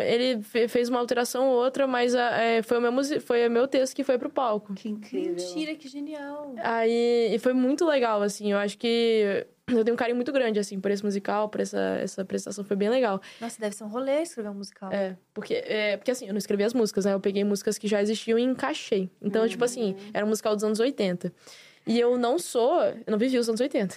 ele fe- fez uma alteração ou outra, mas é, foi, o meu, foi o meu texto que foi pro palco. Que incrível. Mentira, que genial. Aí e foi muito legal, assim. Eu acho que eu tenho um carinho muito grande, assim, por esse musical, por essa, essa prestação. Foi bem legal. Nossa, deve ser um rolê escrever um musical. É, porque, é, porque assim, eu não escrevi as músicas, né? Eu peguei músicas que já existiam e encaixei. Então, tipo assim, era um musical dos anos 80. E eu não sou. Eu não vivi os anos 80.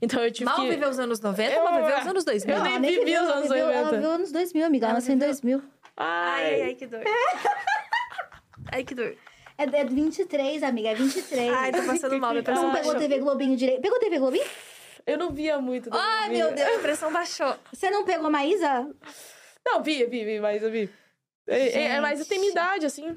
Então eu tive Mal que. viveu os anos 90, Eu- mal viveu os anos 2000. Eu nem ela vivi os anos viveu, Ela 90. viveu anos 2000, amiga. Ela nasceu em viveu- 2000. Ai, ai, Ai, que dor. ai, que dor. É, é 23, amiga. É 23. Ai, tô passando mal, pressão não pegou. TV Globinho direito? Pegou TV Globinho? Eu não via muito. Ai, minha meu. Deus, minha pressão baixou. Você não pegou Maísa? Não, vi, vi, vi, mas eu vi. É, é, eu tenho minha idade, assim.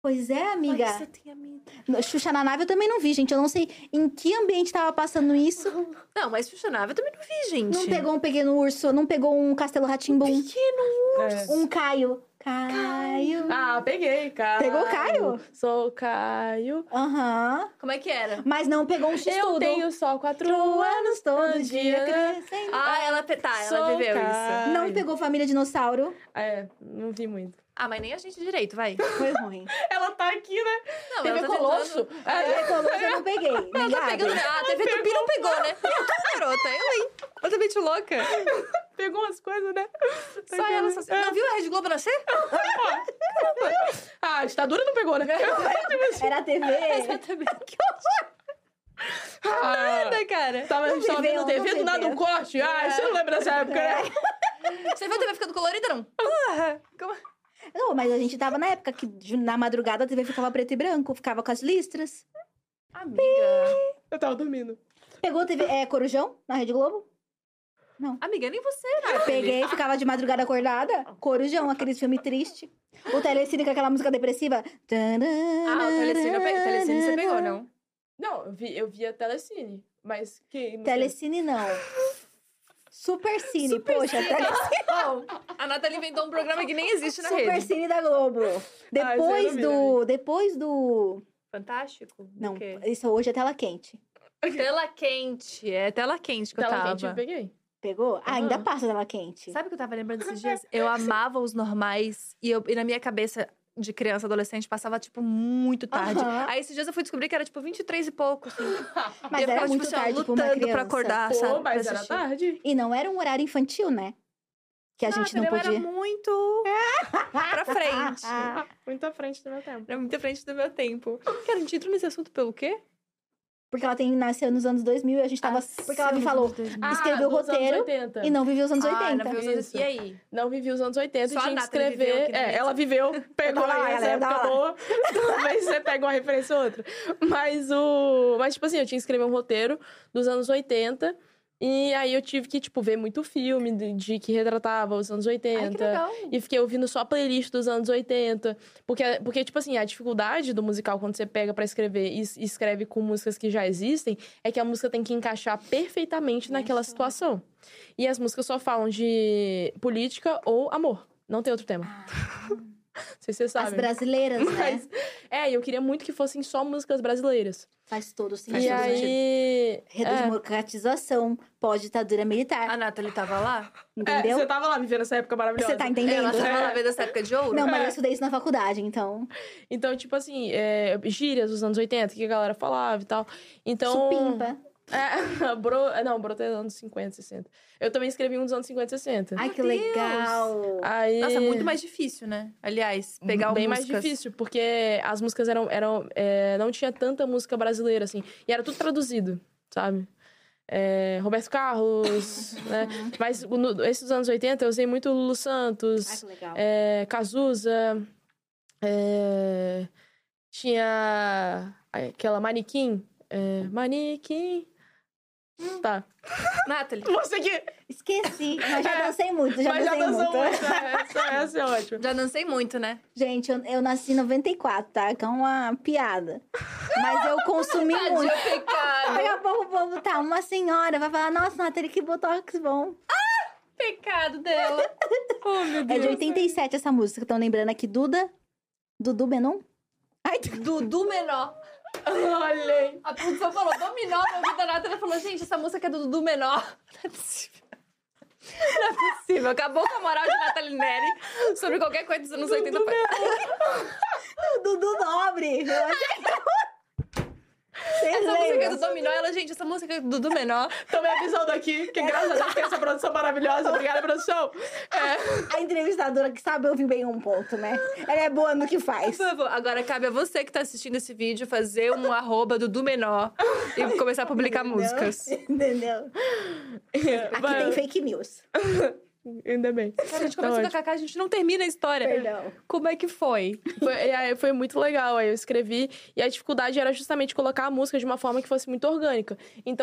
Pois é, amiga. Você tem amiga. No- Xuxa na nave eu também não vi, gente. Eu não sei em que ambiente tava passando isso. Não, mas Xuxanava eu também não vi, gente. Não pegou um pequeno urso, não pegou um castelo ratimbum. Pequeno. É. Um Caio. Caio. Ah, peguei, Caio. Pegou Caio? Sou Caio. Aham. Como é que era? Mas não pegou um X Eu tenho só quatro anos todo dia crescendo. Ah, ela, tá, ela Sou viveu isso. Caio. Não pegou família dinossauro. É, não vi muito. Ah, mas nem a gente direito, vai. Foi ruim. Ela tá aqui, né? Não, TV ela tá Colosso. tentando- A TV Colosso eu não peguei. Ela tá pegando. Ah, a TV Tupi não pegou, né? Tu, garota, eu, hein? Completamente louca. Pegou umas coisas, né? Só ela. Só... Não viu a Rede Globo nascer? Ah, a ditadura não pegou, né? Era a TV. Exatamente. Ah, Nada, cara. tava, a gente tava vendo TV, não do nada um corte. Ah, você não lembra dessa época, né? Você viu a TV ficando colorida, não? Porra! Como... Não, mas a gente tava na época que na madrugada a TV ficava preto e branco, ficava com as listras. Amiga. Eu tava dormindo. Pegou TV é, Corujão na Rede Globo? Amiga, nem você, né? Peguei, ficava de madrugada acordada. Corujão, aquele filme triste. O Telecine com aquela música depressiva. Ah, o Telecine, eu pe... Telecine você pegou, não? Não, eu, vi, eu via Telecine. Mas que. Telecine não. Super Cine, poxa, Telecine. Oh, a Nathalie inventou um programa que nem existe na Super rede. Cine da Globo. Depois eu vi, do. Depois do. Fantástico? Do Não, quê? isso hoje é tela quente. Tela quente. É tela quente que eu Tela tava. quente eu peguei. Pegou? Ah, ainda Aham. passa tela quente. Sabe o que eu tava lembrando esses dias? Eu amava os normais e, eu, e na minha cabeça de criança, adolescente, passava, tipo, muito tarde. Aham. Aí esses dias eu fui descobrir que era, tipo, 23 e pouco, assim. Mas E eu era ficava, muito tipo, assim, ó, tarde pra uma lutando pra criança. acordar, Pô, sabe? mas pra era assistir. tarde. E não era um horário infantil, né? Que a gente não Nathalie, eu podia. era muito pra frente. Muito à frente do meu tempo. Era muito à frente do meu tempo. Cara, a gente entrou nesse assunto pelo quê? Porque ela tem, nasceu nos anos 2000 e a gente tava. porque ela me falou. Escreveu o Ah, dos anos roteiro 80. E não viveu os anos Ah, 80. não viu os. E aí? Não vivi os anos 80 Só e tinha que viveu escrever. no é, ela viveu, pegou lá, essa época boa. Talvez você pegue uma referência ou outra. Mas o. Mas, tipo assim, eu tinha que escrever um roteiro dos anos 80. E aí eu tive que, tipo, ver muito filme de, de que retratava os anos 80. Ai. E fiquei ouvindo só a playlist dos anos 80. Porque, porque, tipo assim, a dificuldade do musical quando você pega pra escrever e es- escreve com músicas que já existem é que a música tem que encaixar perfeitamente naquela situação. E as músicas só falam de política ou amor. Não tem outro tema. Não sei se vocês As sabem. brasileiras, né? Mas, é, e eu queria muito que fossem só músicas brasileiras. Faz todo sentido. e todo aí. Redemocratização, pós-ditadura militar. A Nathalie tava lá? É, entendeu? você tava lá vivendo essa época maravilhosa. Você tá entendendo? Ela tava É. lá vendo essa época de ouro? Não, mas É. eu estudei isso na faculdade, então. Então, tipo assim, é, gírias dos anos 80, que a galera falava e tal. Então. Supimpa. É, bro, é, não, Bro é dos anos 50, 60. Eu também escrevi um dos anos 50 e 60. Ai, que Deus. legal. Aí... Nossa, muito mais difícil, né? Aliás, pegar Bem músicas. mais difícil, porque as músicas eram. eram é, não tinha tanta música brasileira, assim. E era tudo traduzido, sabe? É, Roberto Carlos, né? Mas no, esses dos anos 80 eu usei muito Lulu Ai, Santos, que legal. é, Cazuza, é, tinha aquela Manequim. É, manequim. Tá. Nathalie, Você que. Esqueci, mas já dancei muito, já Mas já dancei dançou muito. muito. né? Essa, essa é ótima. já dancei muito, né? Gente, eu, eu nasci em 94, tá? Que é uma piada. Mas eu consumi muito. pecado. Daqui a pouco o povo tá, uma senhora vai falar, nossa, Nathalie, que botox bom. Pecado dela. Oh, meu É Deus. de 87 essa música, estão lembrando aqui, Duda? Dudu Benon? Ai, Dudu menor. Olha aí. A produção falou dominó na ouvido da Nathalie. falou, gente, essa música é do Dudu menor. Não é possível. Não é possível. Acabou com a moral de Nathalie Neri sobre qualquer coisa dos anos 80. Dudu Nobre. Eu achei- Vocês Essa música é lembram? do Dominó. Ela, gente, essa música é do menor. Também avisando aqui, que graças a Deus tem essa produção maravilhosa. Obrigada, produção. É. A entrevistadora que sabe ouvir bem um ponto, né? Ela é boa no que faz. Por favor, agora cabe a você que tá assistindo esse vídeo fazer um arroba Dudu menor e começar a publicar Entendeu? músicas. Entendeu? Aqui Vai. tem fake news. Ainda bem. Cara, a gente Tá começou com a. Cacá, a gente não termina a história. Perdão. Como é que foi? Foi, e aí foi muito legal. Aí eu escrevi. E a dificuldade era justamente colocar a música de uma forma que fosse muito orgânica. Então,